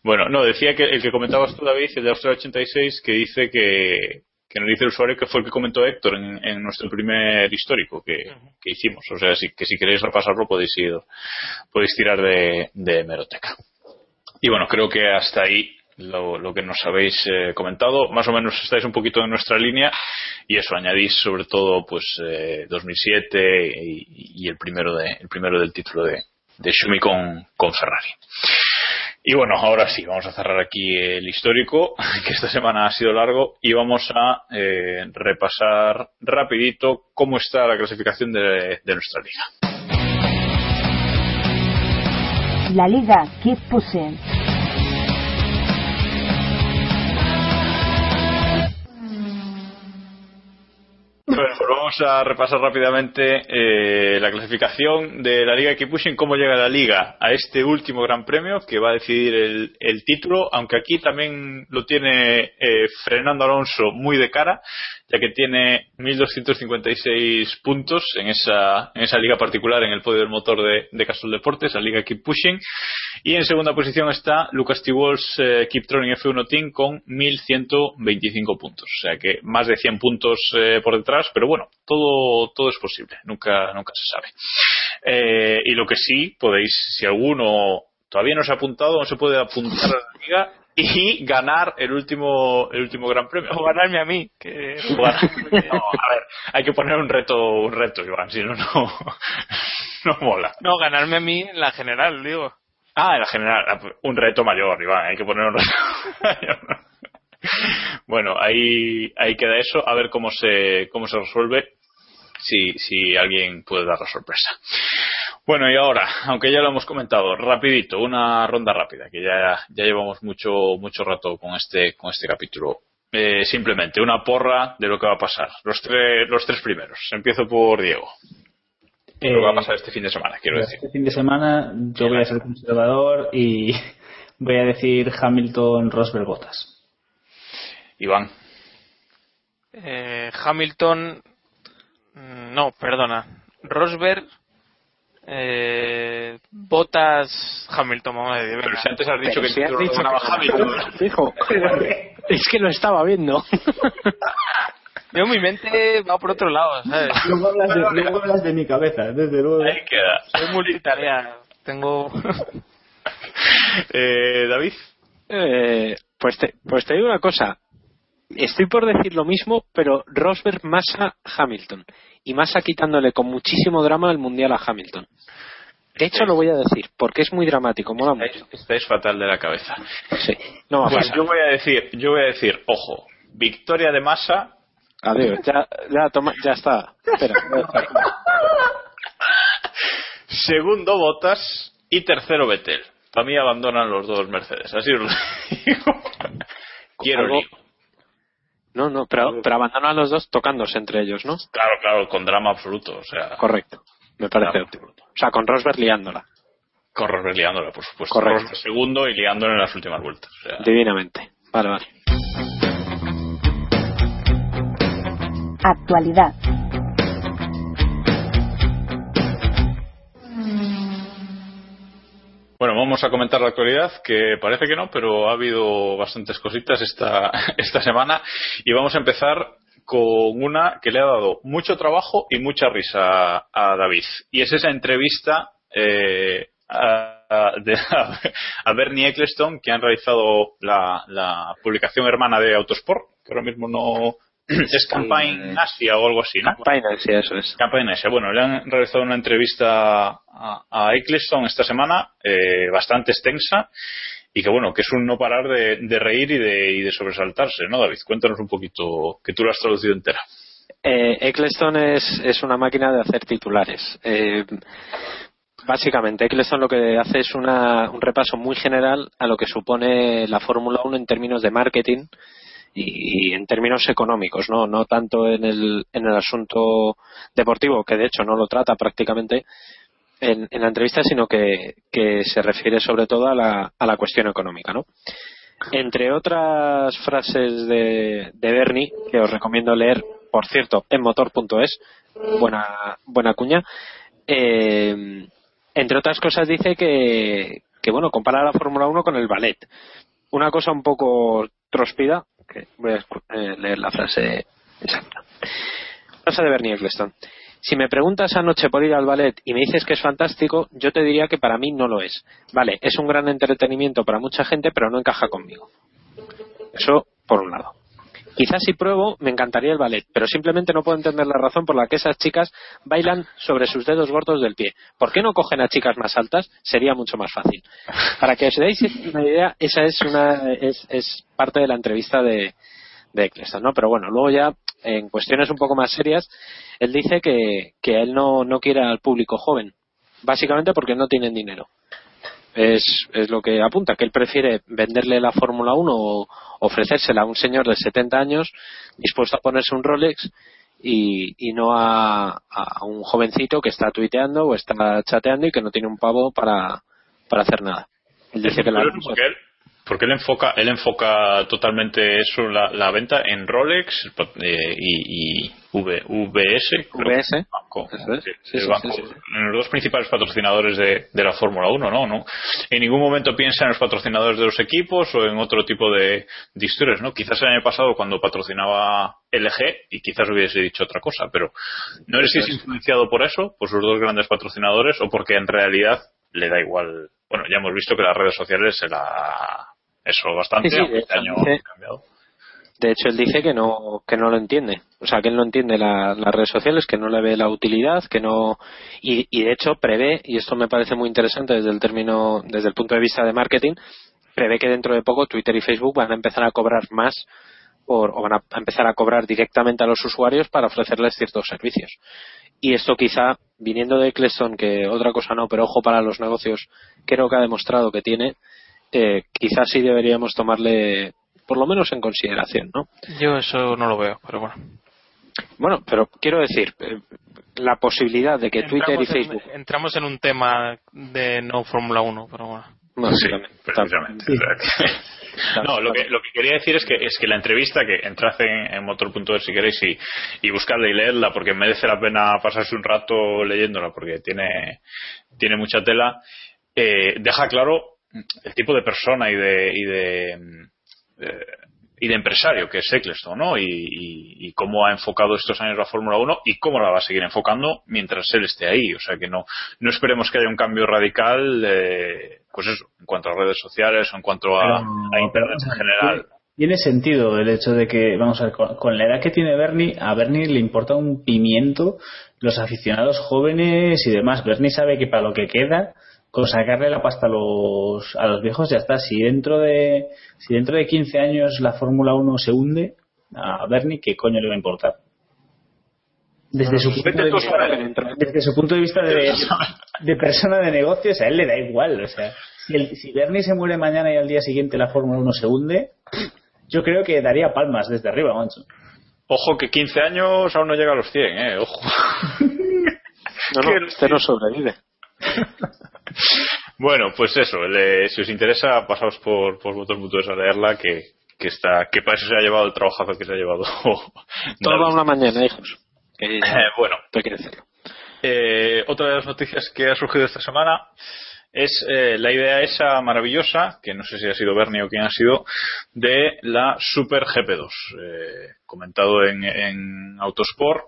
Speaker 1: Bueno, no, decía que el que comentabas tú, David, el de Australia 86, que dice que, que nos dice el usuario que fue el que comentó Héctor en, en nuestro primer histórico que, que hicimos. O sea, si, que si queréis repasarlo podéis ir, podéis tirar de, de hemeroteca. Y bueno, creo que hasta ahí lo, lo que nos habéis eh, comentado. Más o menos estáis un poquito en nuestra línea y eso añadís sobre todo pues eh, 2007 y, y el primero de el primero del título de, de Schumi con, Ferrari. Y bueno, ahora sí, vamos a cerrar aquí el histórico, [laughs] que esta semana ha sido largo, y vamos a eh, repasar rapidito cómo está la clasificación de, de nuestra liga.
Speaker 5: La Liga Keep Pushing.
Speaker 1: but vamos a repasar rápidamente eh, la clasificación de la Liga Keep cómo llega la Liga a este último Gran Premio que va a decidir el, título, aunque aquí también lo tiene eh, Fernando Alonso muy de cara, ya que tiene 1.256 puntos en esa, en esa liga particular, en el podio del motor de, de Castrol Deportes, la Liga Keep Pushing. Y en segunda posición está Lucas T-Walls eh, Keep Tronic F1 Team con 1.125 puntos. O sea que más de 100 puntos eh, por detrás, pero bueno, todo, todo es posible, nunca, nunca se sabe. Eh, y lo que sí podéis, si alguno todavía no se ha apuntado, no se puede apuntar a la liga y ganar el último, el último gran premio.
Speaker 7: O ganarme a mí. Que...
Speaker 1: No, a ver, hay que poner un reto, un reto, Iván, si no, no, [laughs] no mola.
Speaker 7: No, ganarme a mí en la general, digo.
Speaker 1: Ah, en la general, un reto mayor, Iván, hay que poner un reto [laughs] mayor. Bueno, ahí, ahí queda eso, a ver cómo se, cómo se resuelve, si, si alguien puede dar la sorpresa. Bueno, y ahora, aunque ya lo hemos comentado, rapidito, una ronda rápida, que ya, ya llevamos mucho, mucho rato con este, con este capítulo. Eh, simplemente una porra de lo que va a pasar. Los, tres los tres primeros. Empiezo por Diego.
Speaker 8: Eh,
Speaker 1: lo que va a pasar este fin de semana, quiero decir.
Speaker 8: Este fin de semana yo voy a ser conservador y [laughs] voy a decir Hamilton, Rosberg, Bottas.
Speaker 1: Iván.
Speaker 7: Eh, Hamilton. mm, No, perdona. Rosberg. Eh, Botas. Hamilton, vamos a decir.
Speaker 1: Pero si antes has dicho
Speaker 6: Pero
Speaker 1: que
Speaker 6: si has
Speaker 1: lo
Speaker 6: dicho
Speaker 1: ganaba
Speaker 6: que-
Speaker 1: Hamilton. [laughs]
Speaker 6: Hijo, [laughs] es que lo estaba viendo. [laughs]
Speaker 7: Yo mi mente va por otro lado, ¿sabes?
Speaker 8: Luego hablas de, luego hablas de mi cabeza, desde luego.
Speaker 1: Ahí queda.
Speaker 7: Soy multitarea. Tengo.
Speaker 1: Eh, David.
Speaker 6: Eh, pues, te, pues te digo una cosa. Estoy por decir lo mismo, pero Rosberg, Massa, Hamilton. Y Massa quitándole con muchísimo drama el mundial a Hamilton. De hecho, lo voy a decir, porque es muy dramático, mola mucho.
Speaker 1: Estáis, estáis fatal de la cabeza.
Speaker 6: Sí, no va a
Speaker 1: Pues
Speaker 6: pasar.
Speaker 1: yo voy a decir, yo voy a decir, ojo, victoria de Massa,
Speaker 6: Adiós, ya, ya, toma, ya está. Espera,
Speaker 1: segundo Botas y tercero Vettel. Para mí abandonan los dos Mercedes. Así os lo digo. Quiero
Speaker 6: Algo-
Speaker 1: lío.
Speaker 6: No, no, pero, pero abandonan los dos tocándose entre ellos, ¿no?
Speaker 1: Claro, claro, con drama absoluto. O sea,
Speaker 6: Correcto, me parece
Speaker 1: absoluto.
Speaker 6: O sea, con Rosberg liándola,
Speaker 1: Con Rosberg liándola, por supuesto.
Speaker 6: Correcto.
Speaker 1: Rosberg segundo y liándola en las últimas vueltas. O sea,
Speaker 6: divinamente. Vale, vale.
Speaker 5: Actualidad.
Speaker 1: Bueno, vamos a comentar la actualidad, que parece que no, pero ha habido bastantes cositas esta, [laughs] esta semana. Y vamos a empezar con una que le ha dado mucho trabajo y mucha risa a David. Y es esa entrevista eh, a, de- [laughs] a Bernie Eccleston, que han realizado la, la publicación hermana de Autosport, que ahora mismo no [clears throat] es Campaign Asia o algo así, ¿no?
Speaker 6: Finance, sí, eso es.
Speaker 1: Campaign Asia. Bueno, le han realizado una entrevista a, a Eccleston esta semana, eh, bastante extensa, y que bueno, que es un no parar de, de reír y de, y de sobresaltarse, ¿no, David? Cuéntanos un poquito, que tú lo has traducido entera.
Speaker 6: Eh, Eccleston es, es una máquina de hacer titulares. Eh, básicamente, Eccleston lo que hace es una- un repaso muy general a lo que supone la Fórmula 1 en términos de marketing y, en términos económicos, ¿no? No tanto en el, en el asunto deportivo, que de hecho no lo trata prácticamente en, en la entrevista, sino que, que se refiere sobre todo a la, a la cuestión económica, ¿no? Entre otras frases de, de Bernie, que os recomiendo leer, por cierto, en motor.es, buena, buena cuña, eh, entre otras cosas dice que, que, bueno, compara la Fórmula 1 con el ballet. Una cosa un poco trospida, voy a eh, leer la frase exacta. Frase de Bernie Eccleston. Si me preguntas anoche por ir al ballet y me dices que es fantástico, yo te diría que para mí no lo es. Vale, es un gran entretenimiento para mucha gente, pero no encaja conmigo. Eso por un lado. Quizás si pruebo me encantaría el ballet, pero simplemente no puedo entender la razón por la que esas chicas bailan sobre sus dedos gordos del pie. ¿Por qué no cogen a chicas más altas? Sería mucho más fácil. Para que os deis una idea, esa es una es, es parte de la entrevista de, de ¿no? Pero bueno, luego ya en cuestiones un poco más serias, él dice que, que él no, no quiere al público joven, básicamente porque no tienen dinero. Es, es lo que apunta, que él prefiere venderle la Fórmula 1 o ofrecérsela a un señor de 70 años dispuesto a ponerse un Rolex y, y no a, a un jovencito que está tuiteando o está chateando y que no tiene un pavo para, para hacer nada. Él dice que la,
Speaker 1: porque él, porque él enfoca, él enfoca totalmente eso, la, la venta en Rolex eh, y, y V- VS.
Speaker 6: VS. es. Sí, sí, sí,
Speaker 1: los dos principales patrocinadores de, de la Fórmula 1, ¿no? ¿no? En ningún momento piensa en los patrocinadores de los equipos o en otro tipo de, de historias, ¿no? Quizás el año pasado cuando patrocinaba LG y quizás hubiese dicho otra cosa, pero no sé si es influenciado por eso, por sus dos grandes patrocinadores o porque en realidad le da igual. Bueno, ya hemos visto que las redes sociales se la eso bastante,
Speaker 6: Sí, sí,
Speaker 1: aunque este año
Speaker 6: dice-
Speaker 1: ha cambiado.
Speaker 6: De hecho, él dice que no, que no lo entiende. O sea, que él no entiende la- las redes sociales, que no le ve la utilidad, que no. Y, y de hecho prevé, y esto me parece muy interesante desde el término, desde el punto de vista de marketing, prevé que dentro de poco Twitter y Facebook van a empezar a cobrar más por- o van a empezar a cobrar directamente a los usuarios para ofrecerles ciertos servicios. Y esto quizá, viniendo de Eccleston, que otra cosa no, pero ojo para los negocios, creo que ha demostrado que tiene, eh, quizás sí deberíamos tomarle por lo menos en consideración, ¿no?
Speaker 7: Yo eso no lo veo, pero bueno.
Speaker 6: Bueno, pero quiero decir, eh, la posibilidad de que Twitter y
Speaker 7: en-
Speaker 6: Facebook...
Speaker 7: entramos en un tema de no Fórmula 1, pero bueno.
Speaker 6: Bueno,
Speaker 1: Sí, precisamente.
Speaker 8: Sí.
Speaker 1: No, lo que, lo que quería decir es que, es que la entrevista, que entrad en, en motor.es si queréis y, y buscarla y leerla, porque merece la pena pasarse un rato leyéndola, porque tiene, tiene mucha tela, eh, deja claro el tipo de persona y de, y de, eh, y de empresario que es Eccleston, ¿no? Y, y- y cómo ha enfocado estos años la Fórmula 1 y cómo la va a seguir enfocando mientras él esté ahí. O sea que no, no esperemos que haya un cambio radical, eh, pues eso, en cuanto a redes sociales o en cuanto a, Internet en general.
Speaker 8: Tiene sentido el hecho de que, vamos a ver, con, con la edad que tiene Bernie, a Bernie le importa un pimiento los aficionados jóvenes y demás. Bernie sabe que para lo que queda, con sacarle la pasta a los, a los viejos ya está. Si dentro de, si dentro de 15 años la Fórmula 1 se hunde, a Bernie, ¿qué coño le va a importar? Desde su, punto de vista, desde su punto de vista de, de persona de negocios, a él le da igual. O sea, si, el- si Bernie se muere mañana y al día siguiente la Fórmula 1 se hunde, yo creo que daría palmas desde arriba, mancho.
Speaker 1: Ojo que 15 años aún no llega a los 100, ¿eh? Ojo. [laughs]
Speaker 6: No, no, este no sobrevive. [laughs]
Speaker 1: Bueno, pues eso, le- si os interesa, pasaos por, por motor.es a leerla, que, que está, que para eso se ha llevado el trabajazo que se ha llevado. [laughs]
Speaker 6: Todo va una mañana, hijos.
Speaker 1: Eh, bueno,
Speaker 6: hay que decirlo.
Speaker 1: Eh, otra de las noticias que ha surgido esta semana es eh, la idea esa maravillosa, que no sé si ha sido Bernie o quién ha sido, de la Super GP2. Eh, comentado en, en Autosport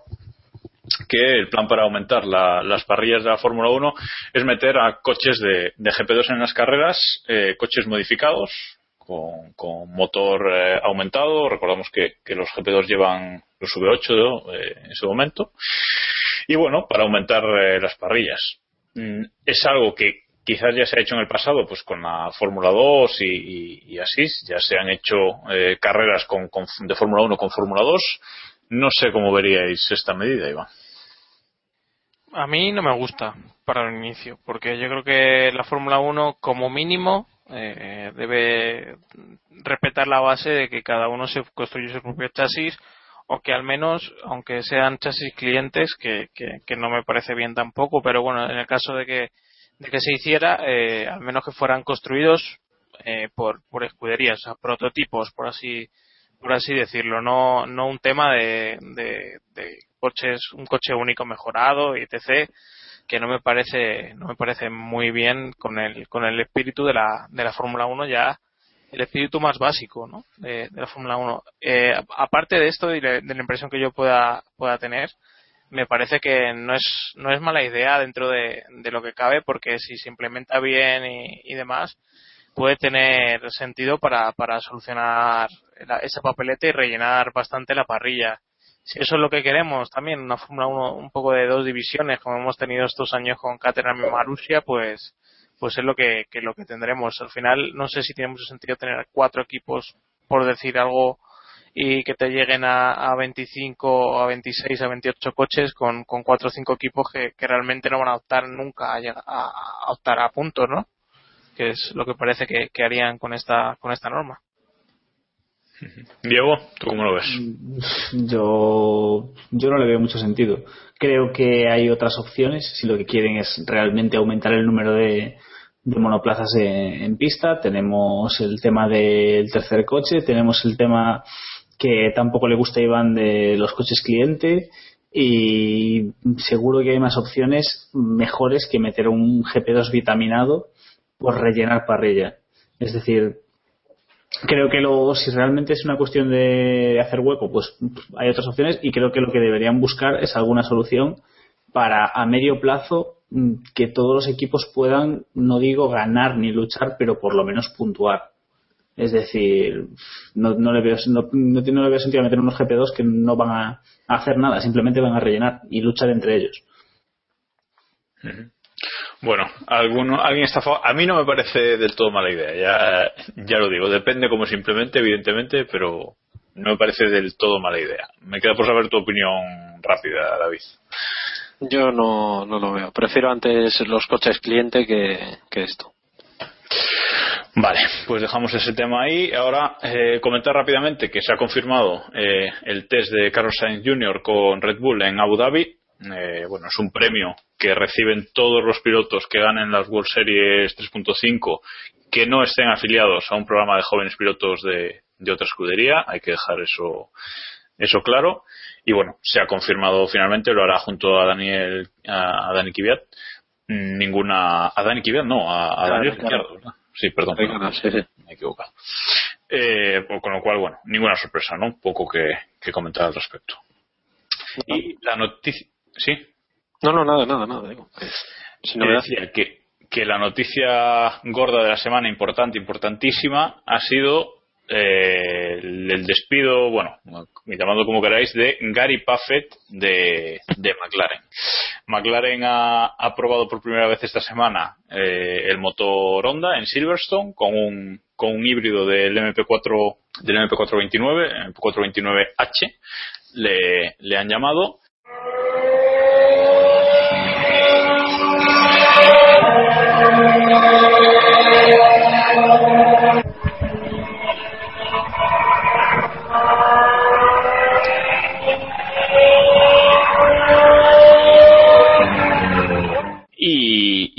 Speaker 1: que el plan para aumentar la- las parrillas de la Fórmula 1 es meter a coches de, de GP2 en las carreras, eh, coches modificados, con, motor eh, aumentado. Recordamos que, los GP2 llevan los V8 ¿no? Eh, en ese momento. Y bueno, para aumentar eh, las parrillas. Mm, es algo que quizás ya se ha hecho en el pasado, pues con la Fórmula 2 y, y- así. Ya se han hecho carreras con, con- de Fórmula 1 con Fórmula 2. No sé cómo veríais esta medida, Iván.
Speaker 7: A mí no me gusta para el inicio, porque yo creo que la Fórmula 1 como mínimo eh, debe respetar la base de que cada uno se construye su propio chasis o que al menos, aunque sean chasis clientes, que, que, no me parece bien tampoco, pero bueno, en el caso de que, de que se hiciera, eh, al menos que fueran construidos eh, por, por escuderías, o sea, prototipos, por así por así decirlo, no, no un tema de, de, coches, un coche único mejorado y etc que no me parece no me parece muy bien con el con el espíritu de la de la Fórmula 1 ya el espíritu más básico ¿no? de, la Fórmula 1 Eh, aparte de esto y de, de la impresión que yo pueda pueda tener me parece que no es no es mala idea dentro de, lo que cabe porque si se implementa bien y demás puede tener sentido para, para solucionar la- ese papelete y rellenar bastante la parrilla. Si eso es lo que queremos, también una Fórmula 1 un poco de dos divisiones, como hemos tenido estos años con Caterham y Marussia, pues, pues es lo que, lo que tendremos. Al final, no sé si tiene mucho sentido tener cuatro equipos, por decir algo, y que te lleguen a, a 25, a 26, a 28 coches con, con cuatro o cinco equipos que, que realmente no van a optar nunca a, a, a optar a puntos, ¿no? Que es lo que parece que, que harían con esta con esta norma. [laughs]
Speaker 1: Diego, ¿tú cómo lo ves?
Speaker 8: Yo, yo no le veo mucho sentido. Creo que hay otras opciones si lo que quieren es realmente aumentar el número de, de monoplazas en, en pista. Tenemos el tema del tercer coche, tenemos el tema que tampoco le gusta a Iván de los coches cliente y seguro que hay más opciones mejores que meter un GP2 vitaminado por rellenar parrilla. Es decir, creo que lo, si realmente es una cuestión de hacer hueco, pues hay otras opciones y creo que lo que deberían buscar es alguna solución para a medio plazo mm, que todos los equipos puedan, no digo ganar ni luchar, pero por lo menos puntuar. Es decir, no, no le veo no, no, le veo sentido meter unos GP2 que no van a hacer nada, simplemente van a rellenar y luchar entre ellos.
Speaker 1: Bueno, alguno, alguien está a favor. A mí no me parece del todo mala idea, ya, ya lo digo. Depende cómo se implemente, evidentemente, pero no me parece del todo mala idea. Me queda por saber tu opinión rápida, David.
Speaker 6: Yo no, no lo veo. Prefiero antes los coches cliente que, que esto.
Speaker 1: Vale, pues dejamos ese tema ahí. Ahora, eh, comentar rápidamente que se ha confirmado eh, el test de Carlos Sainz Jr. con Red Bull en Abu Dhabi. Eh, bueno, es un premio que reciben todos los pilotos que ganen las World Series 3.5 que no estén afiliados a un programa de jóvenes pilotos de, de otra escudería. Hay que dejar eso, eso claro. Y bueno, se ha confirmado finalmente, lo hará junto a Daniel, a, a Dani Kvyat. Ninguna, a Dani Kvyat, no, a, a Daniel Ricciardo, ¿verdad? Sí, perdón, perdón,
Speaker 6: Sí, sí.
Speaker 1: me he equivocado. Eh, pues con lo cual, bueno, ninguna sorpresa, ¿no? Poco que, que comentar al respecto. Y la noticia, ¿sí?
Speaker 6: No, no, nada, nada, nada. Digo, que si no me
Speaker 1: decía que, que la noticia gorda de la semana, importante, importantísima, ha sido eh, el, despido, bueno, llamadlo como queráis, de Gary Puffett de, de McLaren. McLaren ha, ha probado por primera vez esta semana eh, el motor Honda en Silverstone con un, con un híbrido del MP4 del MP429, MP429H, le, le han llamado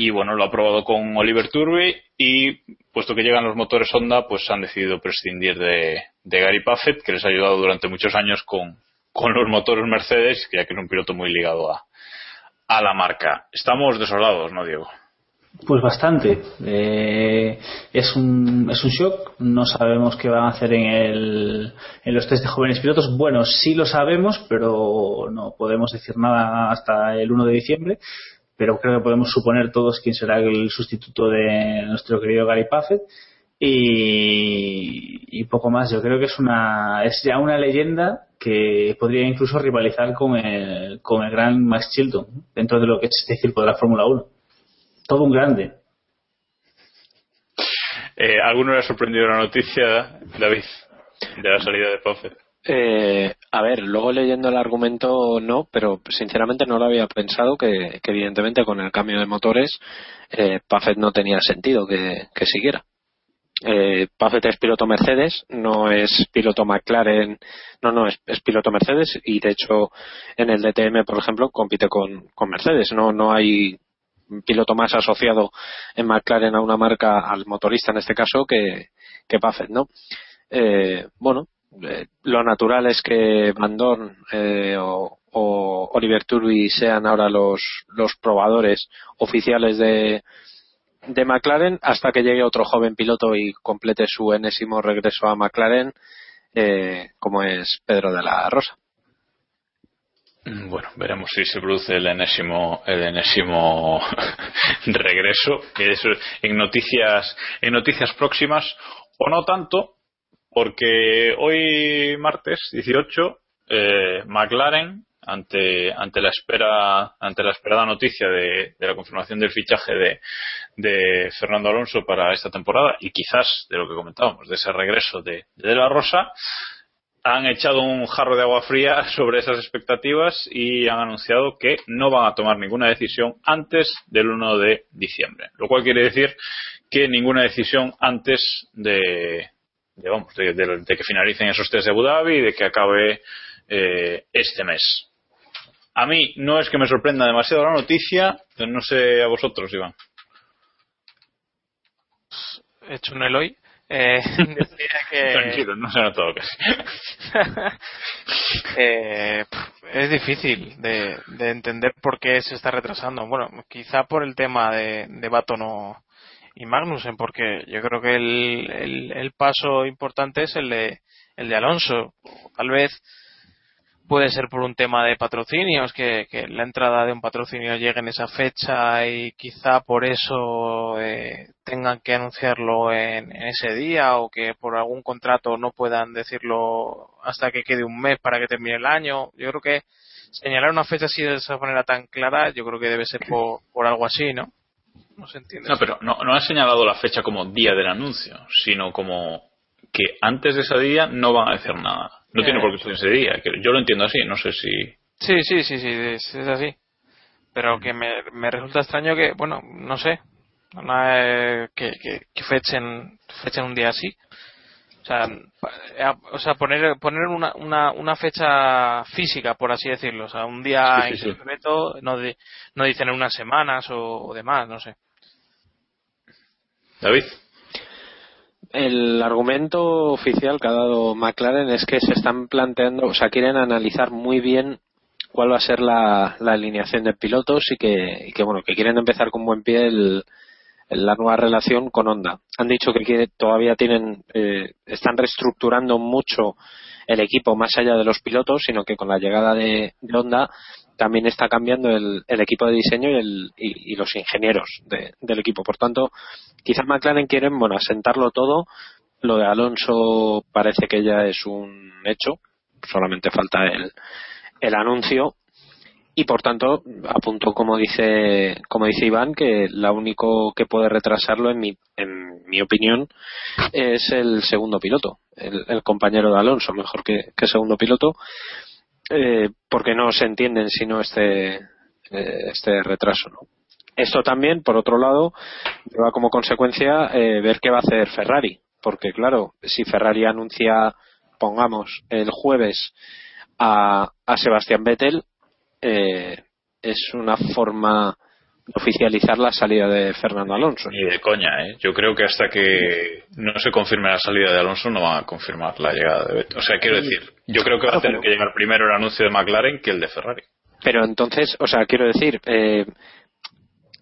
Speaker 1: y, bueno, lo ha probado con Oliver Turvey y puesto que llegan los motores Honda, pues han decidido prescindir de, de Gary Puffett, que les ha ayudado durante muchos años con, con los motores Mercedes, ya que es un piloto muy ligado a, a la marca. Estamos desolados, ¿no, Diego?
Speaker 8: Pues bastante. Eh, es, un, es un shock. No sabemos qué van a hacer en, el, en los test de jóvenes pilotos. Bueno, sí lo sabemos, pero no podemos decir nada hasta el 1 de diciembre. Pero creo que podemos suponer todos quién será el sustituto de nuestro querido Gary Puffett. Y, y poco más. Yo creo que es una es ya una leyenda que podría incluso rivalizar con el, con el gran Max Chilton dentro de lo que es este circo de la Fórmula 1 todo un grande.
Speaker 1: Eh, ¿Alguno le ha sorprendido la noticia, David, de la salida de Puffett?
Speaker 6: Eh, a ver, luego leyendo el argumento no, pero sinceramente no lo había pensado que, que evidentemente con el cambio de motores eh, Puffett no tenía sentido que, que siguiera. Eh, Puffett es piloto Mercedes, no es piloto McLaren, no, no, es, es, piloto Mercedes y de hecho en el DTM, por ejemplo, compite con, con Mercedes, no, no hay piloto más asociado en McLaren a una marca, al motorista en este caso, que, que ¿no? Eh, bueno, eh, lo natural es que Van Dorn eh, o, Oliver Turby sean ahora los, los probadores oficiales de, de McLaren hasta que llegue otro joven piloto y complete su enésimo regreso a McLaren, eh, como es Pedro de la Rosa.
Speaker 1: Bueno, veremos si se produce el enésimo, el enésimo [laughs] regreso, en noticias, en noticias próximas, o no tanto, porque hoy martes 18, eh, McLaren, ante, ante la espera, ante la esperada noticia de, de la confirmación del fichaje de, de, Fernando Alonso para esta temporada, y quizás de lo que comentábamos, de ese regreso de, de la Rosa, han echado un jarro de agua fría [laughs] sobre esas expectativas y han anunciado que no van a tomar ninguna decisión antes del 1 de diciembre. Lo cual quiere decir que ninguna decisión antes de, de vamos, de, que finalicen esos test de Abu Dhabi y de que acabe eh, este mes. A mí no es que me sorprenda demasiado la noticia, no sé a vosotros, Iván.
Speaker 7: He hecho un Eloy. Eh, [laughs] decía que...
Speaker 1: Tranquilo, no se ha notado casi. [laughs]
Speaker 7: eh, es difícil de, de, entender por qué se está retrasando. Bueno, quizá por el tema de, de Baton y Magnussen, porque yo creo que el, el, el, paso importante es el de, el de Alonso. Tal vez puede ser por un tema de patrocinios, que, la entrada de un patrocinio llegue en esa fecha y quizá por eso eh, tengan que anunciarlo en, ese día o que por algún contrato no puedan decirlo hasta que quede un mes para que termine el año. Yo creo que señalar una fecha así de esa manera tan clara, yo creo que debe ser por, por algo así, ¿no? No se entiende.
Speaker 1: No, pero no, no señalado la fecha como día del anuncio, sino como que antes de ese día no van a decir nada. No tiene por qué ser ese día. Yo lo entiendo así, no sé si.
Speaker 7: Sí, sí, sí, sí, es, es así. Pero que me, me, resulta extraño que, bueno, no sé, no, que, que, que, fechen, fechen un día así. O sea, o sea poner, poner una, una, una fecha física, por así decirlo. O sea, un día sí, sí, en concreto, no, de, no dicen en unas semanas o, o demás, no sé.
Speaker 1: David
Speaker 6: el argumento oficial que ha dado McLaren es que se están planteando, o sea, quieren analizar muy bien cuál va a ser la, la alineación de pilotos y que, bueno, que quieren empezar con buen pie el, la nueva relación con Honda. Han dicho que todavía tienen, eh, están reestructurando mucho el equipo más allá de los pilotos, sino que con la llegada de Honda también está cambiando el, el equipo de diseño y, el, y, los ingenieros de, del equipo. Por tanto, quizás McLaren quieren, bueno, asentarlo todo. Lo de Alonso parece que ya es un hecho. Solamente falta el, el anuncio. Y por tanto, apunto como dice, como dice Iván, que lo único que puede retrasarlo, en mi, en mi opinión, es el segundo piloto, el, el compañero de Alonso, mejor que, que segundo piloto eh, porque no se entienden sino este, eh, este retraso. ¿no? Esto también, por otro lado, lleva como consecuencia eh, ver qué va a hacer Ferrari, porque claro, si Ferrari anuncia, pongamos, el jueves a, a Sebastián Vettel, es una forma oficializar la salida de Fernando Alonso.
Speaker 1: Ni de coña, ¿eh? Yo creo que hasta que no se confirme la salida de Alonso no van a confirmar la llegada de Vettel. O sea, quiero decir, yo creo que va a tener que llegar primero el anuncio de McLaren que el de Ferrari.
Speaker 6: Pero entonces, o sea, quiero decir, eh,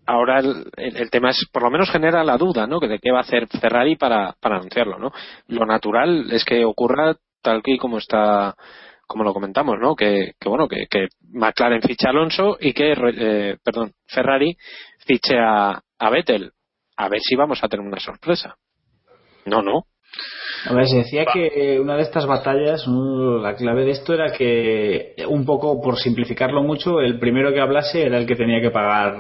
Speaker 6: ahora el, el, tema es, por lo menos genera la duda, ¿no? De qué va a hacer Ferrari para, para anunciarlo, ¿no? Lo natural es que ocurra tal que como está como lo comentamos, ¿no? Que, que bueno, que, McLaren fiche a Alonso y que, eh, perdón, Ferrari fiche a, Vettel. A ver si vamos a tener una sorpresa. No, no.
Speaker 8: A ver, se decía que una de estas batallas, la clave de esto era que, un poco por simplificarlo mucho, el primero que hablase era el que tenía que pagar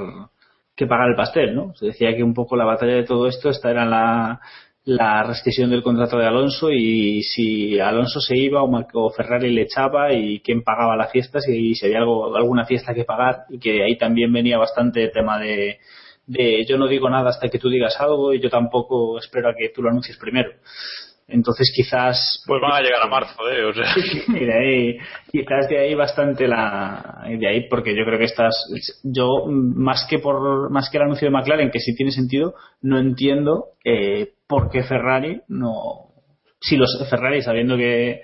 Speaker 8: que pagar el pastel, ¿no? Se decía que un poco la batalla de todo esto esta era la, la rescisión del contrato de Alonso y si Alonso se iba o Ferrari le echaba y quién pagaba la fiesta, si, si había algo, alguna fiesta que pagar y que ahí también venía bastante tema de, de yo no digo nada hasta que tú digas algo y yo tampoco espero a que tú lo anuncies primero. Entonces quizás...
Speaker 1: Pues van a llegar a marzo, ¿eh? O sea. [laughs]
Speaker 8: y de ahí, quizás de ahí bastante la... De ahí porque yo creo que estás... Yo, más que por más que el anuncio de McLaren, que sí tiene sentido, no entiendo eh, por qué Ferrari no... Si los Ferrari, sabiendo que,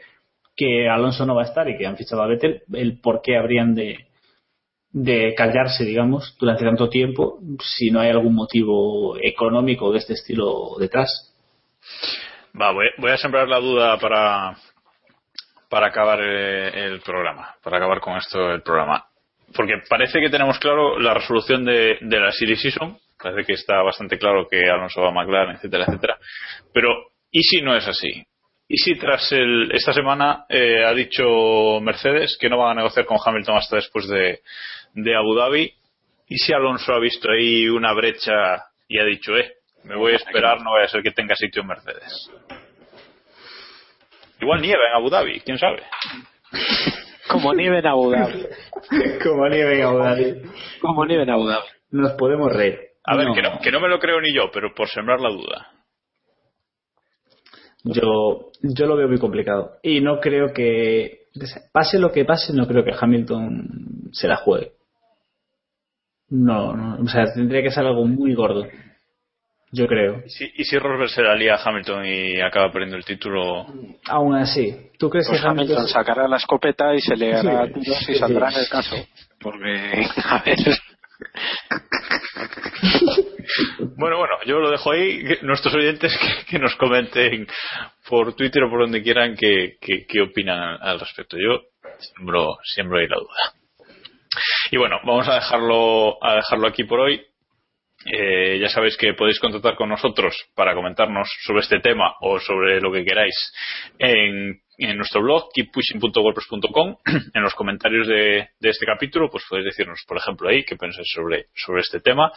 Speaker 8: que Alonso no va a estar y que han fichado a Vettel, el por qué habrían de, de callarse, digamos, durante tanto tiempo si no hay algún motivo económico de este estilo detrás.
Speaker 1: Va, voy, voy, a sembrar la duda para, para acabar eh, el programa, para acabar con esto el programa. Porque parece que tenemos claro la resolución de, de la Series Season, parece que está bastante claro que Alonso va a McLaren, etcétera, etcétera. Pero, ¿y si no es así? ¿Y si tras el, esta semana eh, ha dicho Mercedes que no van a negociar con Hamilton hasta después de, de Abu Dhabi? ¿Y si Alonso ha visto ahí una brecha y ha dicho, eh, me voy a esperar, no vaya a ser que tenga sitio en Mercedes. Igual nieva en Abu Dhabi, quién sabe.
Speaker 6: Como nieve en Abu Dhabi. [laughs]
Speaker 8: Como nieve en Abu Dhabi.
Speaker 6: Como nieve en Abu Dhabi.
Speaker 8: Nos podemos reír.
Speaker 1: A ver, no. Que, no, que no me lo creo ni yo, pero por sembrar la duda.
Speaker 8: Yo, yo lo veo muy complicado. Y no creo que, pase lo que pase, no creo que Hamilton se la juegue. No, no, o sea, tendría que ser algo muy gordo. Yo creo.
Speaker 1: ¿Y si, y si Rosberg se la lía a Hamilton y acaba perdiendo el título?
Speaker 8: Aún así, ¿tú crees
Speaker 6: Pues
Speaker 8: que Hamilton...
Speaker 6: Hamilton sacará la escopeta y se le hará
Speaker 8: Sí.
Speaker 6: tiros
Speaker 8: Sí,
Speaker 6: y saldrá
Speaker 8: sí.
Speaker 6: en el caso. Porque, [laughs] a ver,
Speaker 1: Bueno, bueno, yo lo dejo ahí. Nuestros oyentes que, que nos comenten por Twitter o por donde quieran qué que, qué opinan al, al respecto. Yo siembro, siembro ahí la duda. Y bueno, vamos a dejarlo, a dejarlo aquí por hoy. Eh, ya sabéis que podéis contactar con nosotros para comentarnos sobre este tema o sobre lo que queráis en, nuestro blog keeppushing.wordpress.com [clears throat] en los comentarios de, este capítulo pues podéis decirnos por ejemplo ahí qué pensáis sobre, sobre este tema.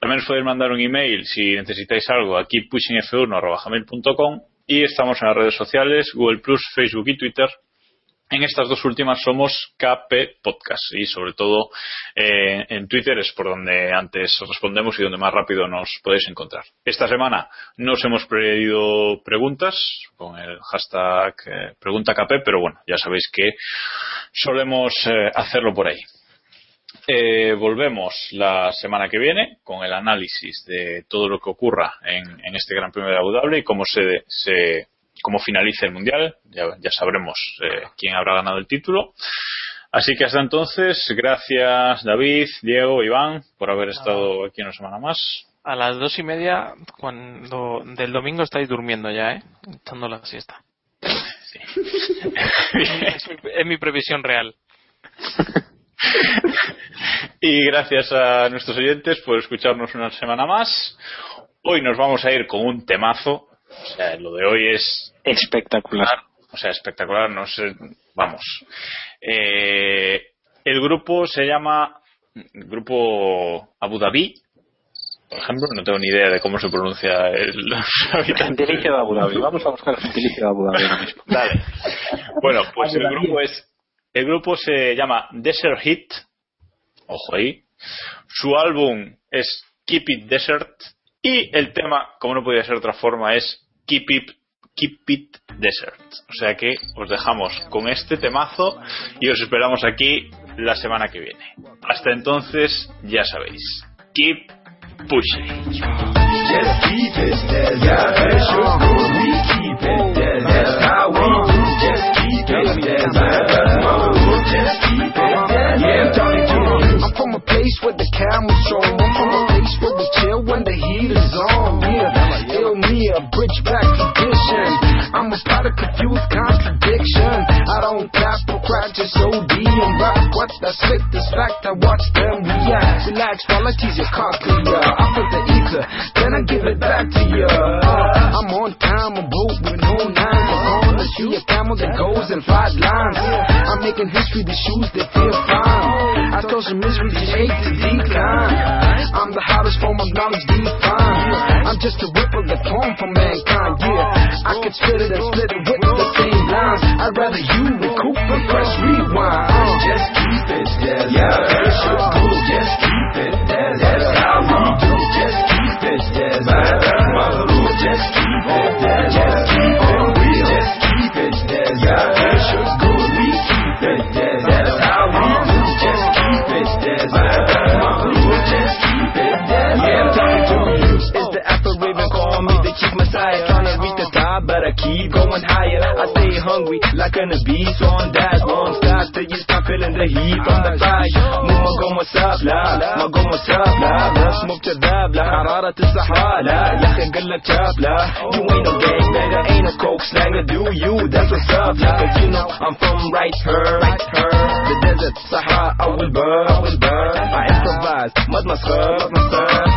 Speaker 1: También os podéis mandar un email si necesitáis algo a keeppushingf1.gmail.com y estamos en las redes sociales Google Plus, Facebook y Twitter en estas dos últimas somos KP Podcast y sobre todo eh, en Twitter es por donde antes respondemos y donde más rápido nos podéis encontrar. Esta semana no os hemos pedido preguntas con el hashtag eh, PreguntaKP, pero bueno, ya sabéis que solemos eh, hacerlo por ahí. Eh, volvemos la semana que viene con el análisis de todo lo que ocurra en, en este Gran Premio de Abu Dhabi y cómo se, se cómo finalice el mundial. Ya, ya sabremos eh, quién habrá ganado el título. Así que hasta entonces, gracias David, Diego, Iván por haber estado aquí una semana más.
Speaker 7: A las dos y media cuando del domingo estáis durmiendo ya, ¿eh? Echando la siesta. es, mi, es mi previsión real.
Speaker 1: Y gracias a nuestros oyentes por escucharnos una semana más. Hoy nos vamos a ir con un temazo. O sea, lo de hoy es
Speaker 6: espectacular.
Speaker 1: O sea, espectacular, no sé, vamos. Eh, el grupo se llama Grupo Abu Dhabi, por ejemplo, no tengo ni idea de cómo se pronuncia el [laughs]
Speaker 6: gentilicio de Abu Dhabi. Vamos a buscar el gentilicio de Abu Dhabi ahora mismo. [laughs]
Speaker 1: Dale. Bueno, pues el grupo es el grupo se llama Desert Hit. Ojo ahí. Su álbum es Keep It Desert y el tema, como no podía ser de otra forma, es Keep It Keep It Desert. O sea que os dejamos con este temazo y os esperamos aquí la semana que viene. Hasta entonces, ya sabéis. Keep pushing.
Speaker 9: a bridge back tradition. I'm a spot of confused contradiction. I don't clap or cry, just OD and rock. What I spit this fact, I watch them react. Relax while I tease your cochlea. I put the ether, then I give it back to ya. Uh, I'm on time, I'm both with no nine. Uh-huh. I'm see a camel that goes in five lines. I'm making history, the shoes that feel fine. I told some misery, just hate to decline. I'm the hottest form of knowledge defined. I'm just a ripple that form for mankind. Yeah, I could spit it and split it with the same lines. I'd rather you recoup and press rewind.
Speaker 10: Just keep it yeah, good. Just keep it that's how
Speaker 9: chief messiah. Trying to reach the top, but I keep going higher. I stay hungry like an beast on that. Won't stop till you stop feeling the heat from the fire. مو مقوم وساب لا مقوم وساب لا لا smoke جذاب لا حرارة الصحراء لا يا أخي قل لك شاب لا You ain't no gang banger, ain't no coke slanger, do you? That's what's up, yeah. Cause you know I'm from right here, right here. The desert, Sahara, I will burn, I will burn. I improvise, my my scrub.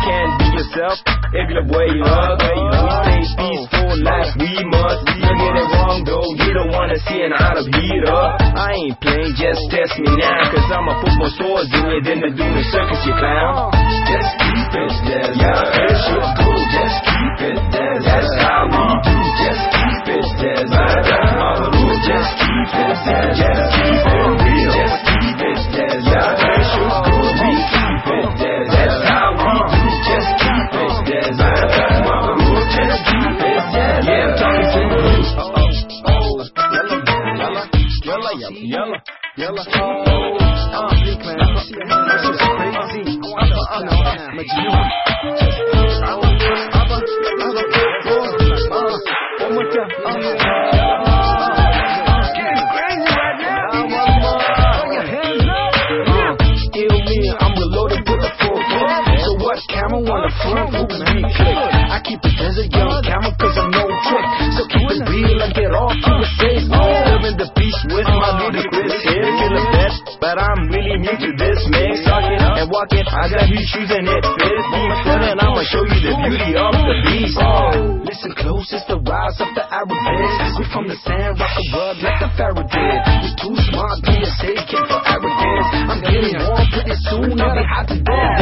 Speaker 9: Can't yourself if you're way up. We stay peaceful like we must. Don't get it wrong though, you don't wanna see an out of heat up. I ain't playing, just test me now. Cause I'ma put more swords in you than the do the circus, you clown.
Speaker 10: Just keep it there, yeah, that's your good. Just keep it there, that's how we do. Just keep it there, that's my. Just keep it there, just keep it.
Speaker 9: The front, ooh, we. I keep it desert young camel cause I'm no trick. So keep it real and get off to a safe. Living the beach with my uh, ludicrous hair. Feel the best, but I'm really new to this mix. Talk it and walk it, I got new shoes and it fits me. And I'ma show you the beauty of the beast. Uh, Listen close, it's the rise of the Arabics. We from the sand, rock a rug like the Pharaoh did. We too smart, be a safe kid for arrogance. I'm getting warm pretty soon, I'll be hot to.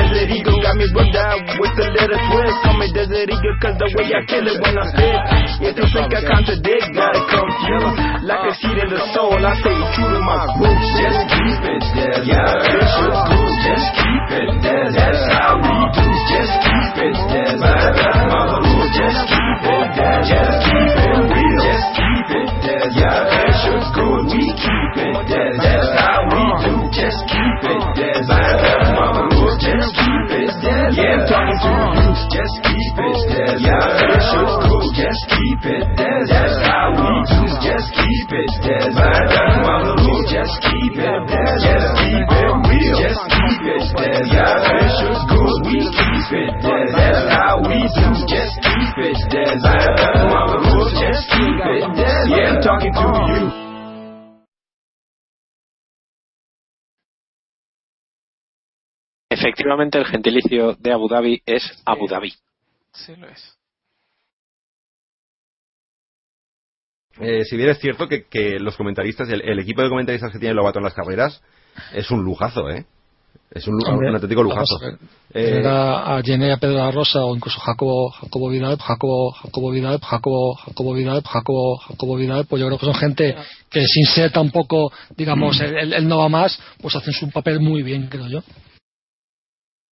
Speaker 9: Desert Eagle got me rubbed out with a little twist. Call me Desert Eagle cause the way I kill it when I spit. If you think I contradict, gotta confuse. Like a seed in the soul, I stay true to my roots. Just keep it there. Yeah, your groove. Just keep it there. That's how we do. Just keep it there. Just keep it. Yeah. Just keep it
Speaker 6: Efectivamente, el gentilicio de Abu Dhabi es Abu Dhabi.
Speaker 7: Sí, lo es.
Speaker 11: Eh, si bien es cierto que, que los comentaristas, el, el equipo de comentaristas que tiene Lobato en las carreras es un lujazo, ¿eh? Es un,
Speaker 12: Hombre,
Speaker 11: un auténtico lujazo.
Speaker 12: a ver.
Speaker 11: Eh,
Speaker 12: Tener a, a Jenny, a Pedro de la Rosa o incluso Jacobo, Jacobo Vidal, Jacobo, Jacobo Vidal, Jacobo, Jacobo Vidal, Jacobo, Jacobo Vidal, pues yo creo que son gente que sin ser tampoco, digamos, el, el- el no va más, pues hacen su papel muy bien, creo yo.